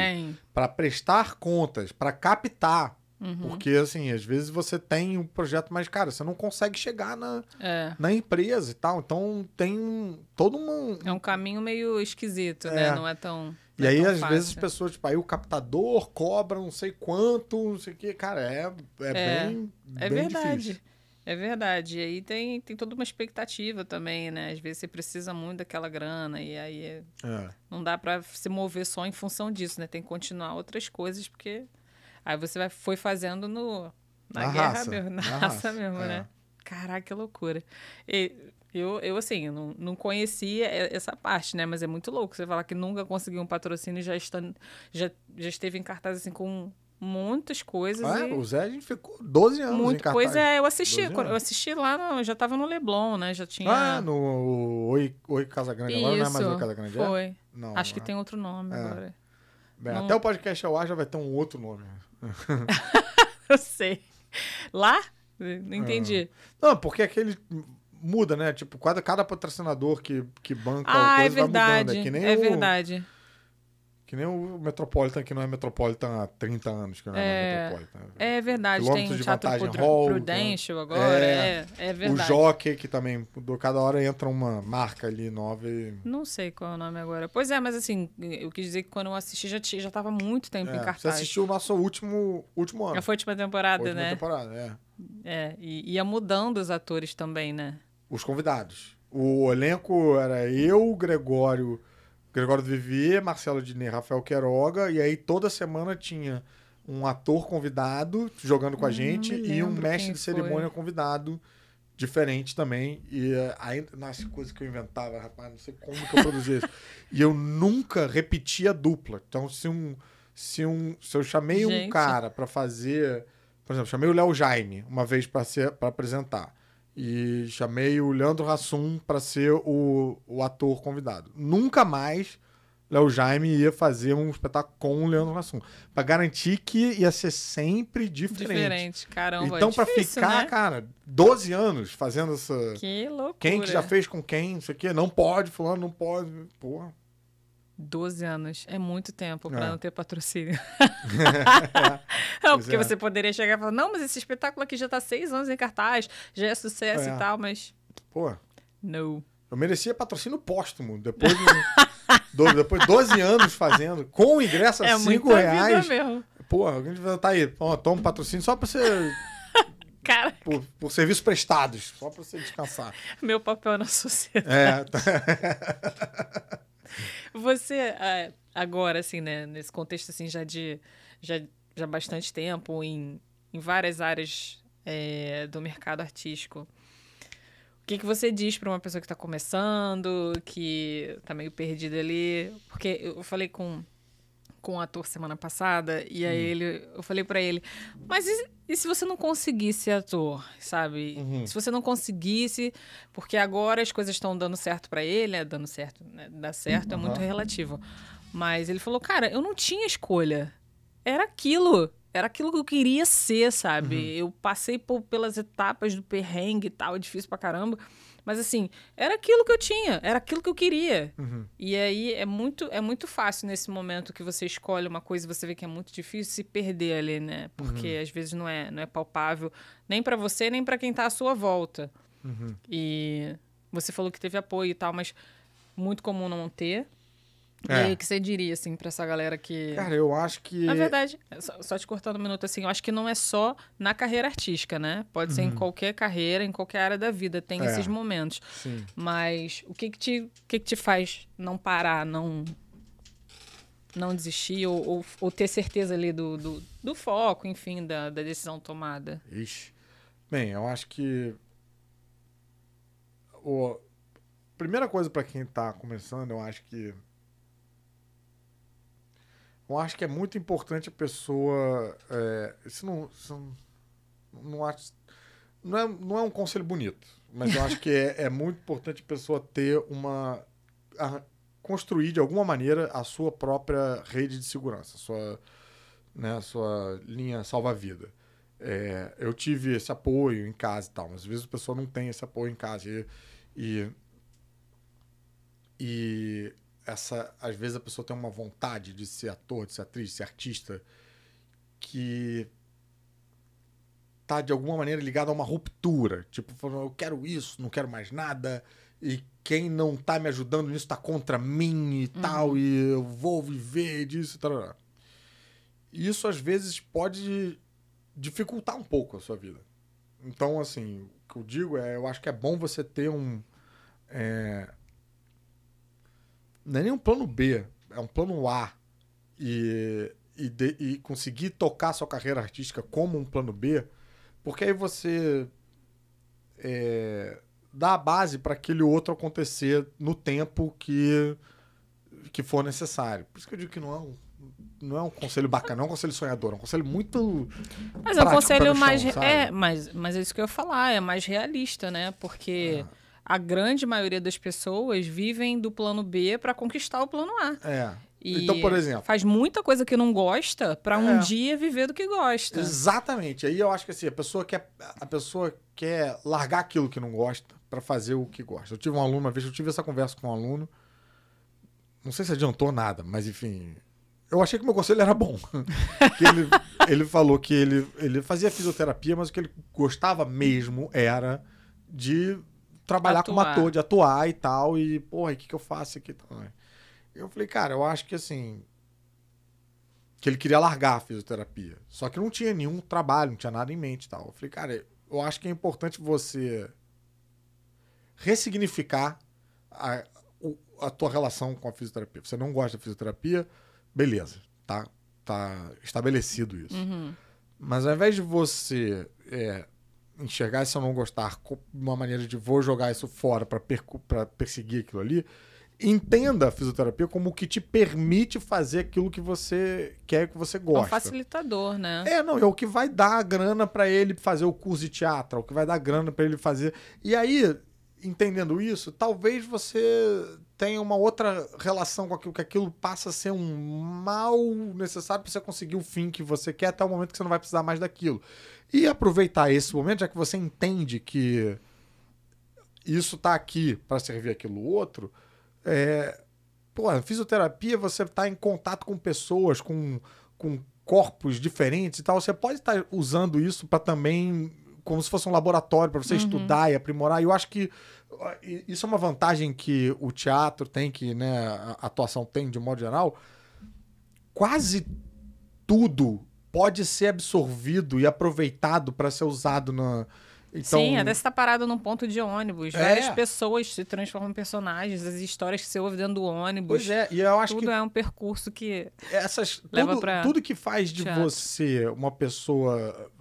para prestar contas, para captar. Uhum. Porque, assim, às vezes você tem um projeto, mas, cara, você não consegue chegar na, É. na empresa e tal. Então tem todo um. É um caminho meio esquisito, É. né? Não é tão. E é aí, tão às fácil. vezes, as pessoas, tipo, aí o captador cobra não sei quanto, não sei o quê. Cara, é, é, É. bem. É bem verdade. difícil. É verdade. E aí tem, tem toda uma expectativa também, né? Às vezes você precisa muito daquela grana e aí é- É. não dá pra se mover só em função disso, né? Tem que continuar outras coisas, porque aí você vai, foi fazendo no, na, Na guerra raça, mesmo, na, na raça, raça, mesmo, é. né? Caraca, que loucura. E eu, eu assim, eu não, não conhecia essa parte, né? Mas é muito louco você falar que nunca conseguiu um patrocínio e já, está, já, já esteve em cartaz assim com muitas coisas. Ah, e... o Zé, a gente ficou 12 anos em Muito, cartaz. pois é, eu assisti. 12 quando eu assisti lá, no, eu já tava no Leblon, né? Já tinha. Ah, no Oi, Oi Casa Grande. Agora não é mais Isso, Oi Casa Grande, é? Foi. Não, Acho que não é. tem outro nome É. agora. Bem, não- Até o podcast ao ar já vai ter um outro nome. Eu sei. Lá? Não entendi. Não, porque aquele muda, né? Tipo, cada, cada patrocinador que, que banca Ah, é coisa vai verdade. mudando. É que nem, é o, verdade. Que nem o Metropolitan, que não é Metropolitan há 30 anos, que não é, É. É verdade. Quilômetros Tem de Teatro vantagem, Prudra- hall, Prudential agora. É, é, o verdade. Jockey, que também. Cada hora entra uma marca ali nova e... Não sei qual é o nome agora. Pois é, mas assim, eu quis dizer que quando eu assisti já, já tava muito tempo em É, você cartaz. assistiu o nosso último, último ano. Já foi a última temporada, Última né? temporada, é. É, e ia mudando os atores também, né? Os convidados. O elenco era eu, Gregório, Gregório do Vivier, Marcelo Diné, Rafael Queiroga, e aí toda semana tinha um ator convidado jogando com a Hum, gente e um mestre de cerimônia foi. convidado diferente também. E eh, aí, nossa, coisa que eu inventava, rapaz, não sei como que eu produzia isso. E eu nunca repetia dupla. Então, se um, Se, um, se eu chamei um Gente. cara pra fazer. Por exemplo, chamei o Léo Jaime uma vez para apresentar. E chamei o Leandro Hassum pra ser o, o ator convidado. Nunca mais Léo Jaime ia fazer um espetáculo com o Leandro Hassum. Pra garantir que ia ser sempre diferente. Diferente, caramba. Então, é pra difícil, ficar, né? cara, 12 anos fazendo essa. Que loucura. Quem que já fez com quem, não sei o quê, não pode, fulano não pode. Porra. 12 anos. É muito tempo pra É. não ter patrocínio. não, Pois porque é. você poderia chegar e falar, não, mas esse espetáculo aqui já tá seis anos em cartaz, já é sucesso É. e tal, mas Pô, não. eu merecia patrocínio póstumo. Depois de, depois de 12 anos fazendo, com ingresso a É 5 muita reais. mesmo. Pô, alguém tá aí. Ó, toma um patrocínio só pra você. Cara, por, por serviços prestados. Só pra você descansar. meu papel na sociedade. É, tá. Você, é, agora, assim, né, nesse contexto, assim, já de já, já bastante tempo, em, em várias áreas é, do mercado artístico, o que, que você diz para uma pessoa que está começando, que tá meio perdida ali? Porque eu falei com, com um ator semana passada, e aí ele, eu falei para ele, mas e, e se você não conseguisse ser ator, sabe? Uhum. Se você não conseguisse, porque agora as coisas estão dando certo para ele, é dando certo, né? dar certo é muito Uhum. relativo. Mas ele falou, cara, eu não tinha escolha. Era aquilo. Era aquilo que eu queria ser, sabe? Uhum. Eu passei por, pelas etapas do perrengue e tal, é difícil pra caramba. Mas assim, era aquilo que eu tinha, era aquilo que eu queria. Uhum. E aí é muito, é muito fácil nesse momento que você escolhe uma coisa e você vê que é muito difícil se perder ali, né? Porque Uhum. às vezes não é, não é palpável nem pra você, nem pra quem tá à sua volta. Uhum. E você falou que teve apoio e tal, mas muito comum não ter. E É. aí, o que você diria, assim, pra essa galera que. Cara, eu acho que. Na verdade, só, só te cortando um minuto, assim, eu acho que não é só na carreira artística, né? Pode ser em qualquer carreira, em qualquer área da vida, tem Uhum. É. esses momentos. Sim. Mas o que que te, o que que te faz não parar, não não desistir ou, ou, ou ter certeza ali do, do, do foco, enfim, da, da decisão tomada? Ixi. Bem, eu acho que. O... Primeira coisa pra quem tá começando, eu acho que. Eu acho que é muito importante a pessoa. É... Isso não. Isso não, não acho. Não é, não é um conselho bonito, mas eu acho que é, é muito importante a pessoa ter uma. a- construir de alguma maneira a sua própria rede de segurança, sua, né, sua linha salva-vida. É, eu tive esse apoio em casa e tal, mas às vezes a pessoa não tem esse apoio em casa. E, e, e essa, às vezes a pessoa tem uma vontade de ser ator, de ser atriz, de ser artista, que tá de alguma maneira ligada a uma ruptura. Tipo, falando, eu quero isso, não quero mais nada, e quem não tá me ajudando nisso tá contra mim e tal, e eu vou viver disso e tal. Isso às vezes pode dificultar um pouco a sua vida. Então, assim, o que eu digo é, eu acho que é bom você ter um. é, não é nem um plano B, é um plano A. E, e, de- e conseguir tocar sua carreira artística como um plano B, porque aí você é, dá a base para aquele outro acontecer no tempo que, que for necessário. Por isso que eu digo que não é um, não é um conselho bacana, não é um conselho sonhador, é um conselho muito. Mas é um conselho mais. chão, é, mas, mas é isso que eu ia falar, é mais realista, né? Porque a grande maioria das pessoas vivem do plano B para conquistar o plano A. É. E então, por exemplo. Faz muita coisa que não gosta para um É. dia viver do que gosta. Exatamente. Aí eu acho que assim, a pessoa quer, a pessoa quer largar aquilo que não gosta para fazer o que gosta. Eu tive um aluno, uma vez eu tive essa conversa com um aluno. Não sei se adiantou nada, mas enfim. Eu achei que meu conselho era bom. ele, ele falou que ele, ele fazia fisioterapia, mas o que ele gostava mesmo era de trabalhar como Atuar. ator, de atuar e tal. E, porra, o que, que eu faço aqui? Eu falei, cara, eu acho que assim. Que ele queria largar a fisioterapia. Só que não tinha nenhum trabalho, não tinha nada em mente e tal. Eu falei, cara, eu acho que é importante você ressignificar a, a tua relação com a fisioterapia. Você não gosta da fisioterapia, beleza, tá, tá estabelecido isso. Uhum. Mas ao invés de você é, enxergar esse eu não gostar uma maneira de vou jogar isso fora para perseguir aquilo ali, entenda a fisioterapia como o que te permite fazer aquilo que você quer que você É um gosta. facilitador, né? É, não, é o que vai dar a grana pra ele fazer o curso de teatro, é o que vai dar grana pra ele fazer. E aí, entendendo isso, talvez você tenha uma outra relação com aquilo, que aquilo passa a ser um mal necessário pra você conseguir o fim que você quer até o momento que você não vai precisar mais daquilo. E aproveitar esse momento, já que você entende que isso tá aqui pra servir aquilo outro, é, pô, fisioterapia você tá em contato com pessoas, com, com corpos diferentes e tal. Você pode estar usando isso para também, como se fosse um laboratório, para você estudar e aprimorar. E eu acho que isso é uma vantagem que o teatro tem, que né, a atuação tem de modo geral. Quase tudo pode ser absorvido e aproveitado para ser usado na. Então, Sim, até você tá parado num ponto de ônibus. É. Várias pessoas se transformam em personagens, as histórias que você ouve dentro do ônibus. Pois é, e eu acho Tudo que é um percurso que. essas Leva tudo, pra tudo que faz de teatro. você uma pessoa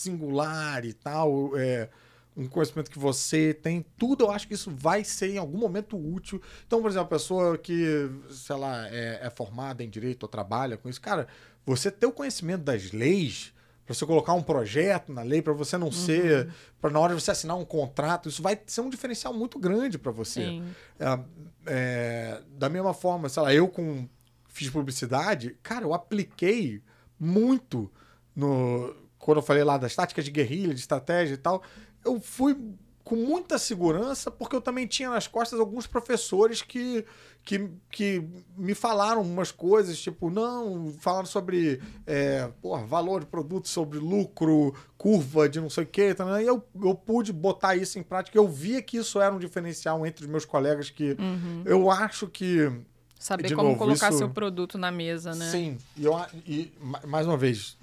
singular e tal, é um conhecimento que você tem, tudo eu acho que isso vai ser em algum momento útil. Então, por exemplo, a pessoa que, sei lá, é, é formada em direito ou trabalha com isso, cara, você ter o conhecimento das leis, para você colocar um projeto na lei, para você não ser, para na hora de você assinar um contrato, isso vai ser um diferencial muito grande para você. É, é, da mesma forma, sei lá, eu com fiz publicidade, cara, eu apliquei muito no quando eu falei lá das táticas de guerrilha, de estratégia e tal, eu fui com muita segurança porque eu também tinha nas costas alguns professores que que, que me falaram umas coisas, tipo, não, falaram sobre é, porra, valor de produto, sobre lucro, curva de não sei o que, e eu, eu pude botar isso em prática. Eu via que isso era um diferencial entre os meus colegas que eu acho que Saber como novo, colocar isso- seu produto na mesa, né? Sim, e, eu, e ma- mais uma vez,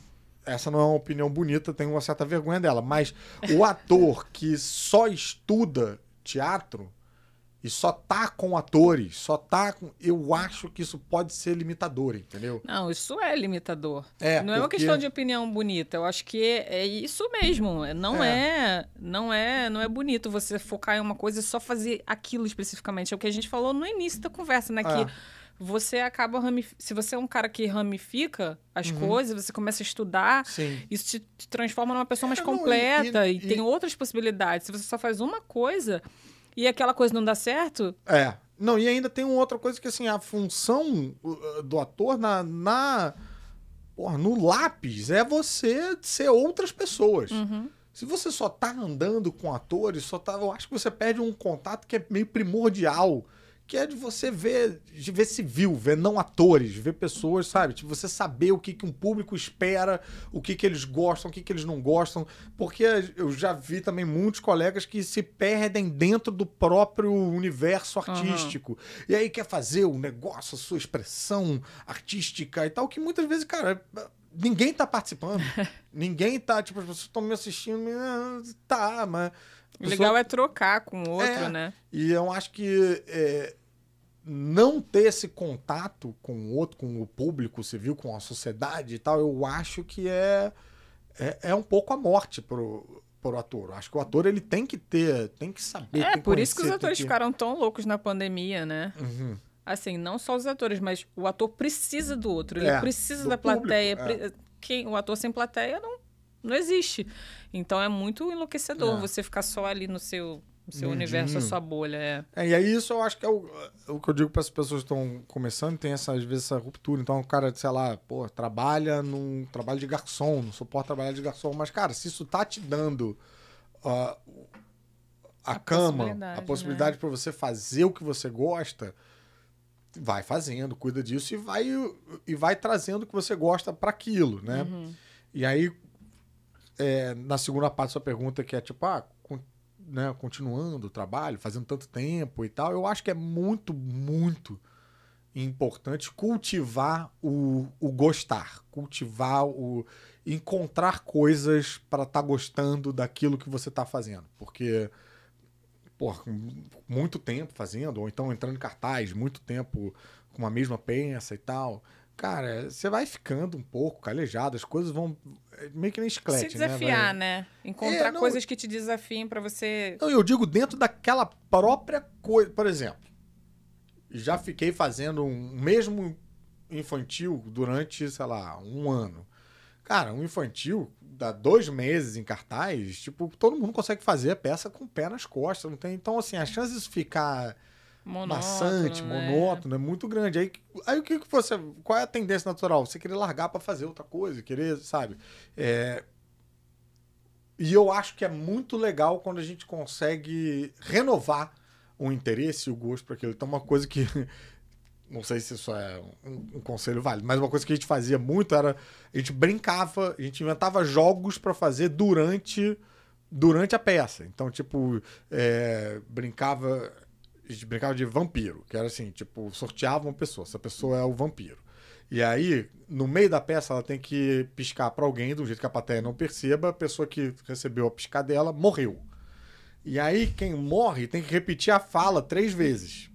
essa não é uma opinião bonita, tenho uma certa vergonha dela, mas o ator que só estuda teatro e só tá com atores, só tá com. Eu acho que isso pode ser limitador, entendeu? Não, isso é limitador. É, não é uma porque- questão de opinião bonita. Eu acho que é isso mesmo. Não é. não é, não é bonito você focar em uma coisa e só fazer aquilo especificamente. É o que a gente falou no início da conversa, né? É. Você acaba ramif... se você é um cara que ramifica as Uhum. coisas, você começa a estudar, Sim. isso te, te transforma numa pessoa mais É, não, e- completa e, e- tem e- outras possibilidades. Se você só faz uma coisa e aquela coisa não dá certo, É. Não, e ainda tem uma outra coisa que, assim, a função uh, do ator na. na porra, no lápis é você ser outras pessoas. uhum, Se você só tá andando com atores, só tá, eu acho que você perde um contato que é meio primordial, que é de você ver, de ver civil, ver não atores, ver pessoas, sabe? Tipo, você saber o que, que um público espera, o que, que eles gostam, o que, que eles não gostam, porque eu já vi também muitos colegas que se perdem dentro do próprio universo artístico. E aí quer fazer o negócio, a sua expressão artística e tal, que muitas vezes, cara, ninguém tá participando. ninguém tá, tipo, as pessoas estão me assistindo, ah, tá, mas. o legal é trocar com o outro, É. né? E eu acho que é, não ter esse contato com o outro, com o público civil, com a sociedade e tal, eu acho que é, é, é um pouco a morte pro, pro ator. Acho que o ator ele tem que ter, tem que saber. É, por isso que os atores que- ficaram tão loucos na pandemia, né? Uhum. Assim, não só os atores, mas o ator precisa do outro. Ele É, precisa da plateia. público, pre- Quem, o ator sem plateia não, não existe. Então é muito enlouquecedor É. você ficar só ali no seu, seu Mundinho. universo, a sua bolha. É. É, e aí isso eu acho que é o, o que eu digo para as pessoas que estão começando, tem essa, às vezes essa ruptura. Então o cara, sei lá, pô, trabalha num trabalho de garçom, não suporta trabalhar de garçom, mas cara, se isso tá te dando ah, a, A cama, possibilidade, a possibilidade para você fazer o que você gosta, vai fazendo, cuida disso e vai e vai trazendo o que você gosta para aquilo, né? Uhum. E aí, é, na segunda parte da sua pergunta, que é tipo, ah, né, continuando o trabalho, fazendo tanto tempo e tal, eu acho que é muito, muito importante cultivar o, o gostar, cultivar o. encontrar coisas para estar gostando daquilo que você está fazendo. Porque, com muito tempo fazendo, ou então entrando em cartaz, muito tempo com a mesma peça e tal. Cara, você vai ficando um pouco calejado, as coisas vão. Meio que nem chiclete, Se né? desafiar, Vai- né? Encontrar É, não- coisas que te desafiem pra você. Não, eu digo dentro daquela própria coisa. Por exemplo, já fiquei fazendo um mesmo infantil durante, sei lá, um ano. Cara, um infantil dá dois meses em cartaz, tipo, todo mundo consegue fazer a peça com o pé nas costas, não tem? Então, assim, a chance disso ficar Monótono, maçante, né? monótono, é muito grande. Aí, aí o que, que você. Qual é a tendência natural? Você querer largar pra fazer outra coisa, querer, sabe? É, E eu acho que é muito legal quando a gente consegue renovar o interesse e o gosto para aquilo. Então, uma coisa que. Não sei se isso é um, um conselho válido, mas uma coisa que a gente fazia muito era. A gente brincava, a gente inventava jogos para fazer durante, durante a peça. Então, tipo, é, brincava. A gente brincava de vampiro, que era assim, tipo, sorteava uma pessoa. Essa pessoa é o vampiro. E aí, no meio da peça, ela tem que piscar para alguém, do jeito que a plateia não perceba. A pessoa que recebeu a piscadela morreu. E aí, quem morre tem que repetir a fala três vezes.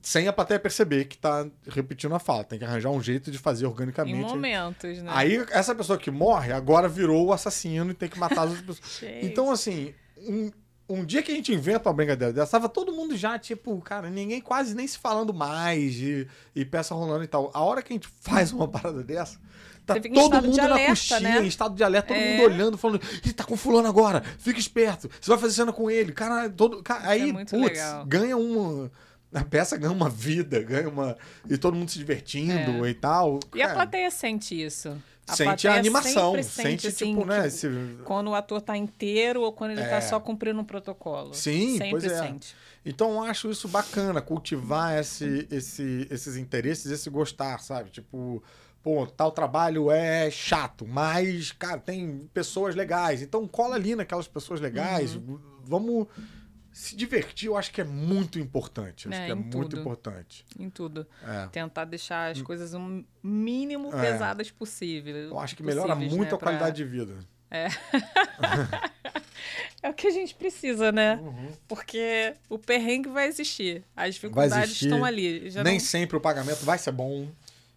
Sem a plateia perceber que tá repetindo a fala. Tem que arranjar um jeito de fazer Em organicamente. momentos, né? Aí, essa pessoa que morre agora virou o assassino e tem que matar as outras pessoas. Então, assim, um, um dia que a gente inventa uma brincadeira dessa, tava todo mundo já, tipo, cara, ninguém quase nem se falando mais e, e peça rolando e tal. A hora que a gente faz uma parada dessa, tá todo mundo de na alerta, coxinha, né? em estado de alerta, todo É. mundo olhando, falando, ele tá com fulano agora, fica esperto, você vai fazer cena com ele, cara, todo. Cara, aí, é putz, legal. ganha uma. A peça ganha uma vida, ganha uma. E todo mundo se divertindo e tal. E a Cara, plateia sente isso. A Sente a animação, sempre sente, assim, tipo, né? esse- Quando o ator tá inteiro ou quando ele É. tá só cumprindo um protocolo. Sim, sempre pois é. sente. Então eu acho isso bacana, cultivar esse, esse, esses interesses, esse gostar, sabe? Tipo, pô, tal trabalho é chato, mas, cara, tem pessoas legais. Então cola ali naquelas pessoas legais. Uhum. Vamos se divertir, eu acho que é muito importante. Acho É, que é em muito tudo. importante. Em tudo. É. Tentar deixar as coisas o mínimo É. pesadas possível. Eu acho que melhora possíveis, muito né, a qualidade de vida. É o que a gente precisa, né? Uhum. Porque o perrengue vai existir. As dificuldades existir. estão ali. Já Nem não... sempre o pagamento vai ser bom.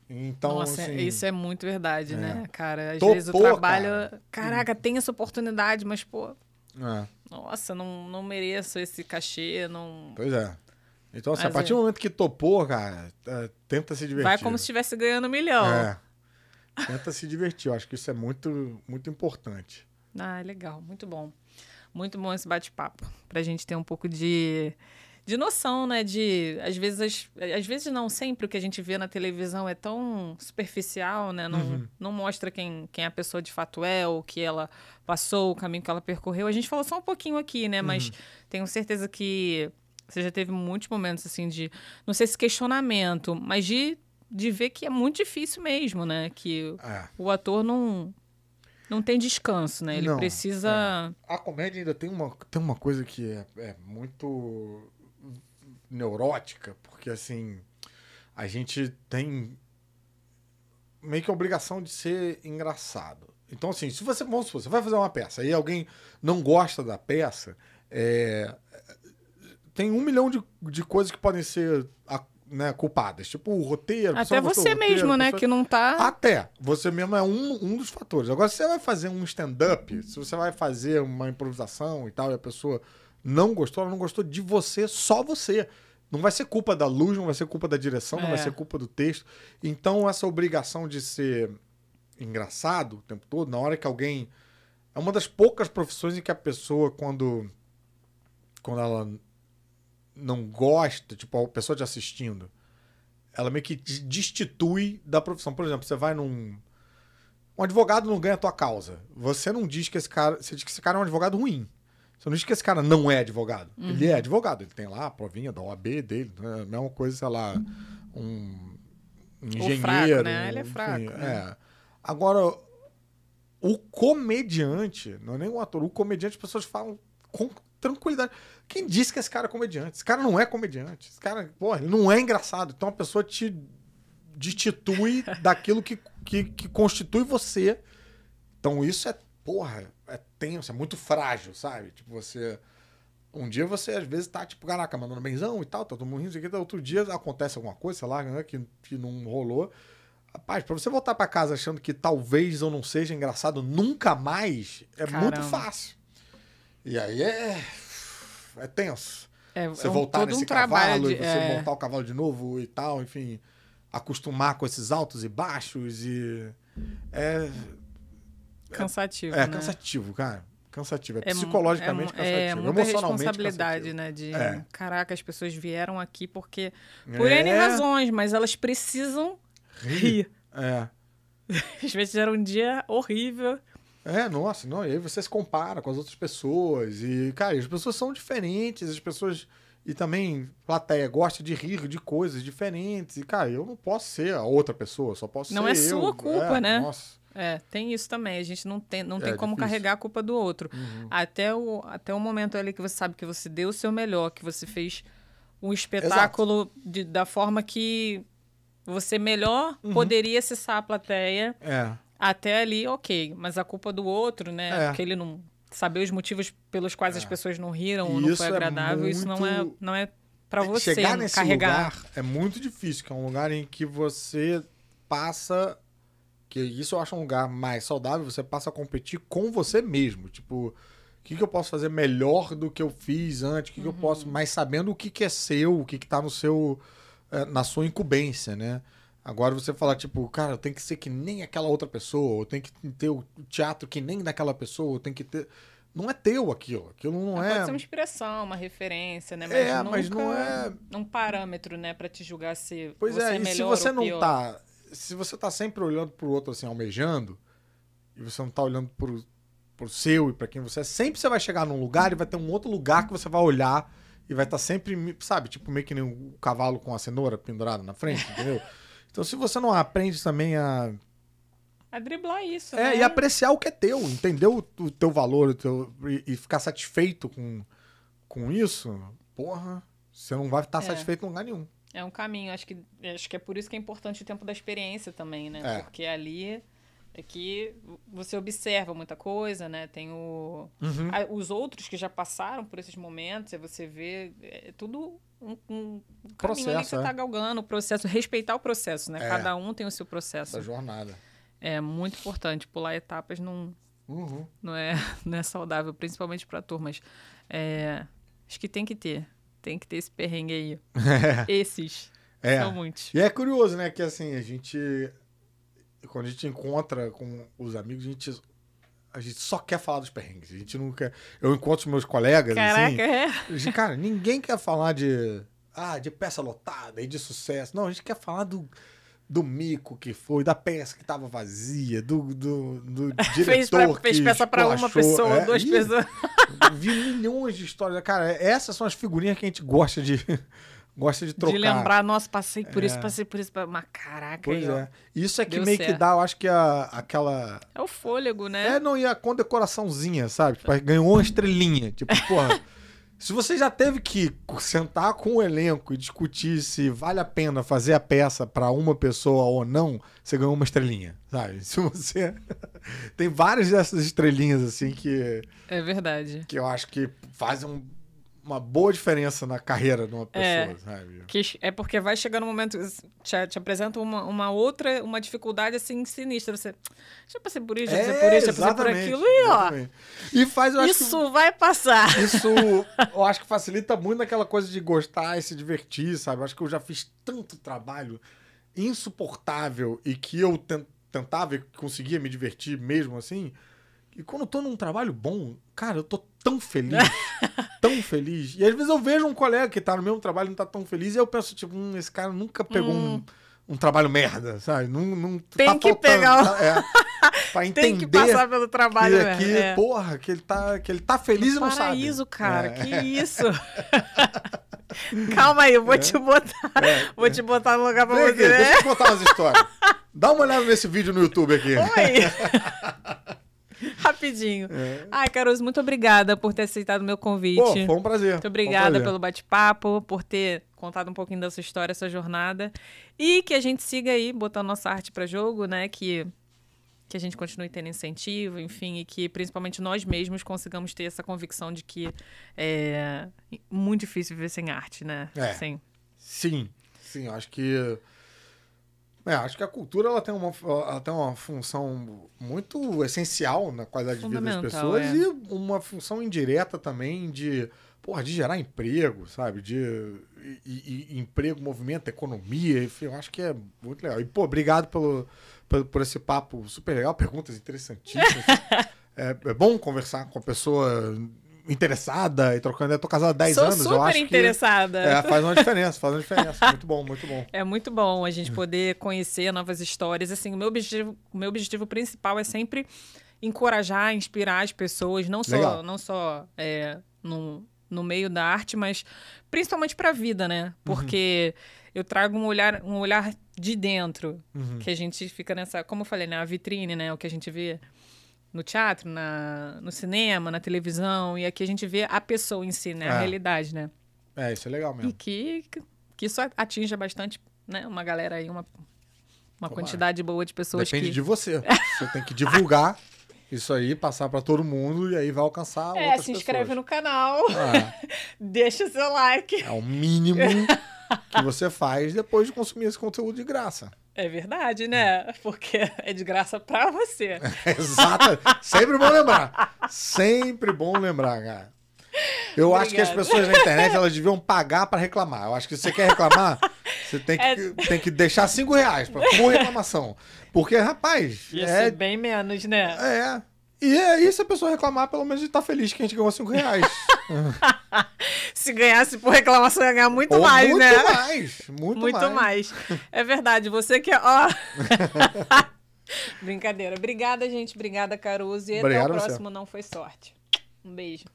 Então, Nossa, assim, isso é muito verdade, né, cara? Às Topou, vezes o trabalho. cara. Caraca, tem essa oportunidade, mas, pô, é. nossa, não, não mereço esse cachê, não. Pois é. Então, assim, a partir é. do momento que topou, cara, é, tenta se divertir. Vai como se estivesse ganhando um milhão. É. Tenta se divertir. Eu acho que isso é muito, muito importante. Ah, legal, muito bom. Muito bom esse bate-papo. Pra gente ter um pouco de, de noção, né? De. Às vezes, às vezes não, sempre o que a gente vê na televisão é tão superficial, né? Não, Uhum. não mostra quem, quem a pessoa de fato é, o que ela passou, o caminho que ela percorreu. A gente falou só um pouquinho aqui, né? Mas Uhum. tenho certeza que você já teve muitos momentos assim de. Não sei se questionamento, mas de, de ver que é muito difícil mesmo, né? Que É. o ator não. Não tem descanso, né? Ele Não, precisa. A comédia ainda tem uma, tem uma coisa que é, é muito neurótica, porque assim, a gente tem meio que a obrigação de ser engraçado. Então, assim, se você, vamos supor, você vai fazer uma peça e alguém não gosta da peça, é, tem um milhão de, de coisas que podem ser né, culpadas. Tipo, o roteiro. Até você roteiro, mesmo, né? pessoa- Que não tá. até. Você mesmo é um, um dos fatores. Agora, se você vai fazer um stand-up, se você vai fazer uma improvisação e tal, e a pessoa não gostou, ela não gostou de você, só você. Não vai ser culpa da luz, não vai ser culpa da direção, não vai É. ser culpa do texto. Então, essa obrigação de ser engraçado o tempo todo, na hora que alguém. É uma das poucas profissões em que a pessoa, quando. Quando ela não gosta, tipo, a pessoa te assistindo, ela meio que te destitui da profissão. Por exemplo, você vai num. Um advogado não ganha a tua causa. Você não diz que esse cara. Você diz que esse cara é um advogado ruim. Você não diz que esse cara não é advogado. Ele é advogado. Ele tem lá a provinha da OAB dele. Né? A mesma coisa, sei lá, um, engenheiro. fraco, né? Ele é enfim, fraco, né? É. Agora, o comediante, não é nem um ator, o comediante, as pessoas falam com tranquilidade. Quem disse que esse cara é comediante? Esse cara não é comediante. Esse cara, porra, ele não é engraçado. Então a pessoa te destitui daquilo que, que, que constitui você. Então isso é, porra, é tenso, é muito frágil, sabe? Tipo, você. Um dia você, às vezes, tá, tipo, caraca, mandando benzão e tal, tá todo mundo rindo, isso aqui, outro dia acontece alguma coisa, sei lá, né, que, que não rolou. Rapaz, pra você voltar pra casa achando que talvez eu não seja engraçado nunca mais, é muito Caramba. fácil. E aí é. É tenso. É, você é um- voltar nesse um cavalo de- e você é. montar o cavalo de novo e tal, enfim, acostumar com esses altos e baixos e é, Cansativo, é né? cansativo, cara. Cansativo, é, É psicologicamente é, mu- cansativo, É muita responsabilidade, cansativo. né? De, É. caraca, as pessoas vieram aqui porque... Por É, N razões, mas elas precisam rir. É. Às vezes era um dia horrível. É, nossa, não, e aí você se compara com as outras pessoas e, cara, as pessoas são diferentes, as pessoas e também plateia gosta de rir de coisas diferentes e, cara, eu não posso ser a outra pessoa, só posso Não ser é sua eu. culpa, É, né? Nossa. É, tem isso também. A gente não tem, não É, tem como difícil. carregar a culpa do outro. Uhum. Até, o, até o momento ali que você sabe que você deu o seu melhor, que você fez um espetáculo de, da forma que você melhor Uhum. poderia acessar a plateia. É. Até ali, ok. Mas a culpa do outro, né? É. Porque ele não. Saber os motivos pelos quais as É. pessoas não riram E ou não foi é agradável, isso não é, muito- não é pra você Chegar nesse carregar. lugar é muito difícil, que é um lugar em que você passa. Que isso eu acho um lugar mais saudável, você passa a competir com você mesmo. Tipo, o que, que eu posso fazer melhor do que eu fiz antes? O que, que eu posso. Mas sabendo o que, que é seu, o que, que tá no seu. eh, na sua incumbência, né? Agora você fala, tipo, cara, eu tenho que ser que nem aquela outra pessoa, eu tenho que ter o teatro que nem daquela pessoa, eu tenho que ter. Não é teu aquilo. Aquilo não Mas é. Pode ser uma inspiração, uma referência, né? Mas É, nunca mas não é- um parâmetro, né, pra te julgar se Pois você é, é, e se você não pior. tá. Se você tá sempre olhando pro outro assim, almejando, e você não tá olhando pro, pro seu e pra quem você é, sempre você vai chegar num lugar e vai ter um outro lugar que você vai olhar e vai estar sempre, sabe, tipo meio que nem o cavalo com a cenoura pendurada na frente, entendeu? Então se você não aprende também a. A driblar isso, É, né? e apreciar o que é teu, entender o, o teu valor o teu, e, e ficar satisfeito com, com isso, porra, você não vai estar É. satisfeito em lugar nenhum. É um caminho. Acho que, acho que é por isso que é importante o tempo da experiência também, né? É. Porque ali é que você observa muita coisa, né? Tem o... Uhum. a- os outros que já passaram por esses momentos, você vê é tudo um, um caminho ali que Processo, você é. tá galgando, o processo, respeitar o processo, né? É. Cada um tem o seu processo. Essa jornada. É muito importante. Pular etapas não, Uhum. não, é, não é saudável, principalmente para turmas. É, acho que tem que ter. Tem que ter esse perrengue aí. Esses. É. São muitos. E é curioso, né? Que assim, a gente. Quando a gente encontra com os amigos, a gente. A gente só quer falar dos perrengues. A gente quer. Eu encontro os meus colegas, Caraca, assim. é. gente, Cara, ninguém quer falar de. Ah, de peça lotada e de sucesso. Não, a gente quer falar do. Do mico que foi, da peça que tava vazia, do, do, do diretor Fez, pra, fez que peça para uma pessoa, É, duas pessoas. Vi milhões de histórias. Cara, essas são as figurinhas que a gente gosta de, gosta de trocar. De lembrar, nossa, passei por isso, É. passei por isso. Mas caraca, Pois é. Isso é que Deu meio que certo. dá, eu acho que a, aquela. É o fôlego, né? É, não, e a condecoraçãozinha, sabe? Tipo, ganhou uma estrelinha. Tipo, porra. Se você já teve que sentar com o elenco e discutir se vale a pena fazer a peça pra uma pessoa ou não, você ganhou uma estrelinha, sabe? Se você. Tem várias dessas estrelinhas, assim, que, É verdade. que eu acho que fazem um- uma boa diferença na carreira de uma pessoa, É. sabe? Que é porque vai chegar um momento, te, te apresenta uma, uma outra, uma dificuldade assim sinistra. Você já passei por isso, já passei por isso, já passei por É, aquilo, e ó. E faz, eu acho que isso vai passar. Isso eu acho que facilita muito naquela coisa de gostar e se divertir, sabe? Eu acho que eu já fiz tanto trabalho insuportável e que eu ten- tentava e conseguia me divertir mesmo assim. E quando eu tô num trabalho bom, cara, eu tô tão feliz, tão feliz. E às vezes eu vejo um colega que tá no mesmo trabalho e não tá tão feliz, e eu penso, tipo, hum, esse cara nunca pegou um, um trabalho merda, sabe? Não, não Tem tá que faltando, pegar tá- é, pra entender Tem que passar pelo trabalho, que, que, É. porra, que ele tá, que ele tá feliz e não sabe. Paraíso, cara, É. que isso? Calma aí, eu vou te botar. Vou te botar no lugar pra Vem você, aqui, né? deixa eu contar umas histórias. Dá uma olhada nesse vídeo no YouTube aqui. Oi! Rapidinho. Ai, Caruso, muito obrigada por ter aceitado o meu convite. É. Pô, foi um prazer. Muito um obrigada prazer. pelo bate-papo, por ter contado um pouquinho da sua história, sua jornada. E que a gente siga aí botando nossa arte para jogo, né? Que, que a gente continue tendo incentivo, enfim, e que principalmente nós mesmos consigamos ter essa convicção de que é muito difícil viver sem arte, né? É. Sim, sim, eu acho que É, acho que a cultura ela tem, uma, ela tem uma função muito essencial na qualidade de vida das pessoas é. e uma função indireta também de, porra, de gerar emprego, sabe? De e- e- emprego, movimento, economia, enfim, eu acho que é muito legal. E, pô, obrigado pelo, pelo- por esse papo super legal, perguntas interessantíssimas. é, é bom conversar com a pessoa interessada e trocando. Eu tô casado há 10 Sou anos, eu super acho que interessada. é, faz uma diferença, faz uma diferença. Muito bom, muito bom. É muito bom a gente poder conhecer novas histórias. Assim, o meu objetivo, o meu objetivo principal é sempre encorajar, inspirar as pessoas, não só, Legal. não só é, no, no meio da arte, mas principalmente para a vida, né? Porque eu trago um olhar, um olhar de dentro, Uhum. que a gente fica nessa, como eu falei, né? A vitrine, né? O que a gente vê no teatro, na, no cinema, na televisão, e aqui a gente vê a pessoa em si, né? A É. realidade, né? É, isso é legal E mesmo. que, que isso atinja bastante, né? Uma galera aí, uma, uma Tomara. quantidade boa de pessoas Depende que... de você. Você tem que divulgar isso aí, passar pra todo mundo e aí vai alcançar É, se inscreve pessoas. no canal, É, deixa o seu like. é o mínimo que você faz depois de consumir esse conteúdo de graça. É verdade, né? Porque é de graça pra você. Exato. Sempre bom lembrar. Sempre bom lembrar, cara. Eu acho que as Obrigada. pessoas na internet elas deviam pagar pra reclamar. Eu acho que se você quer reclamar, você tem que, É. tem que deixar cinco reais pra, por reclamação. Porque, rapaz, Ia é, ser bem menos, né? É. E aí, se a pessoa reclamar, pelo menos a gente tá feliz que a gente ganhou 5 reais. Se ganhasse por reclamação, ia ganhar muito Ou mais, muito né? mais. Muito, Muito mais. mais. É verdade. Você que é. Ó. Brincadeira. Obrigada, gente. Obrigada, Caruso. E até Obrigado o a você. próximo Não Foi Sorte. Um beijo.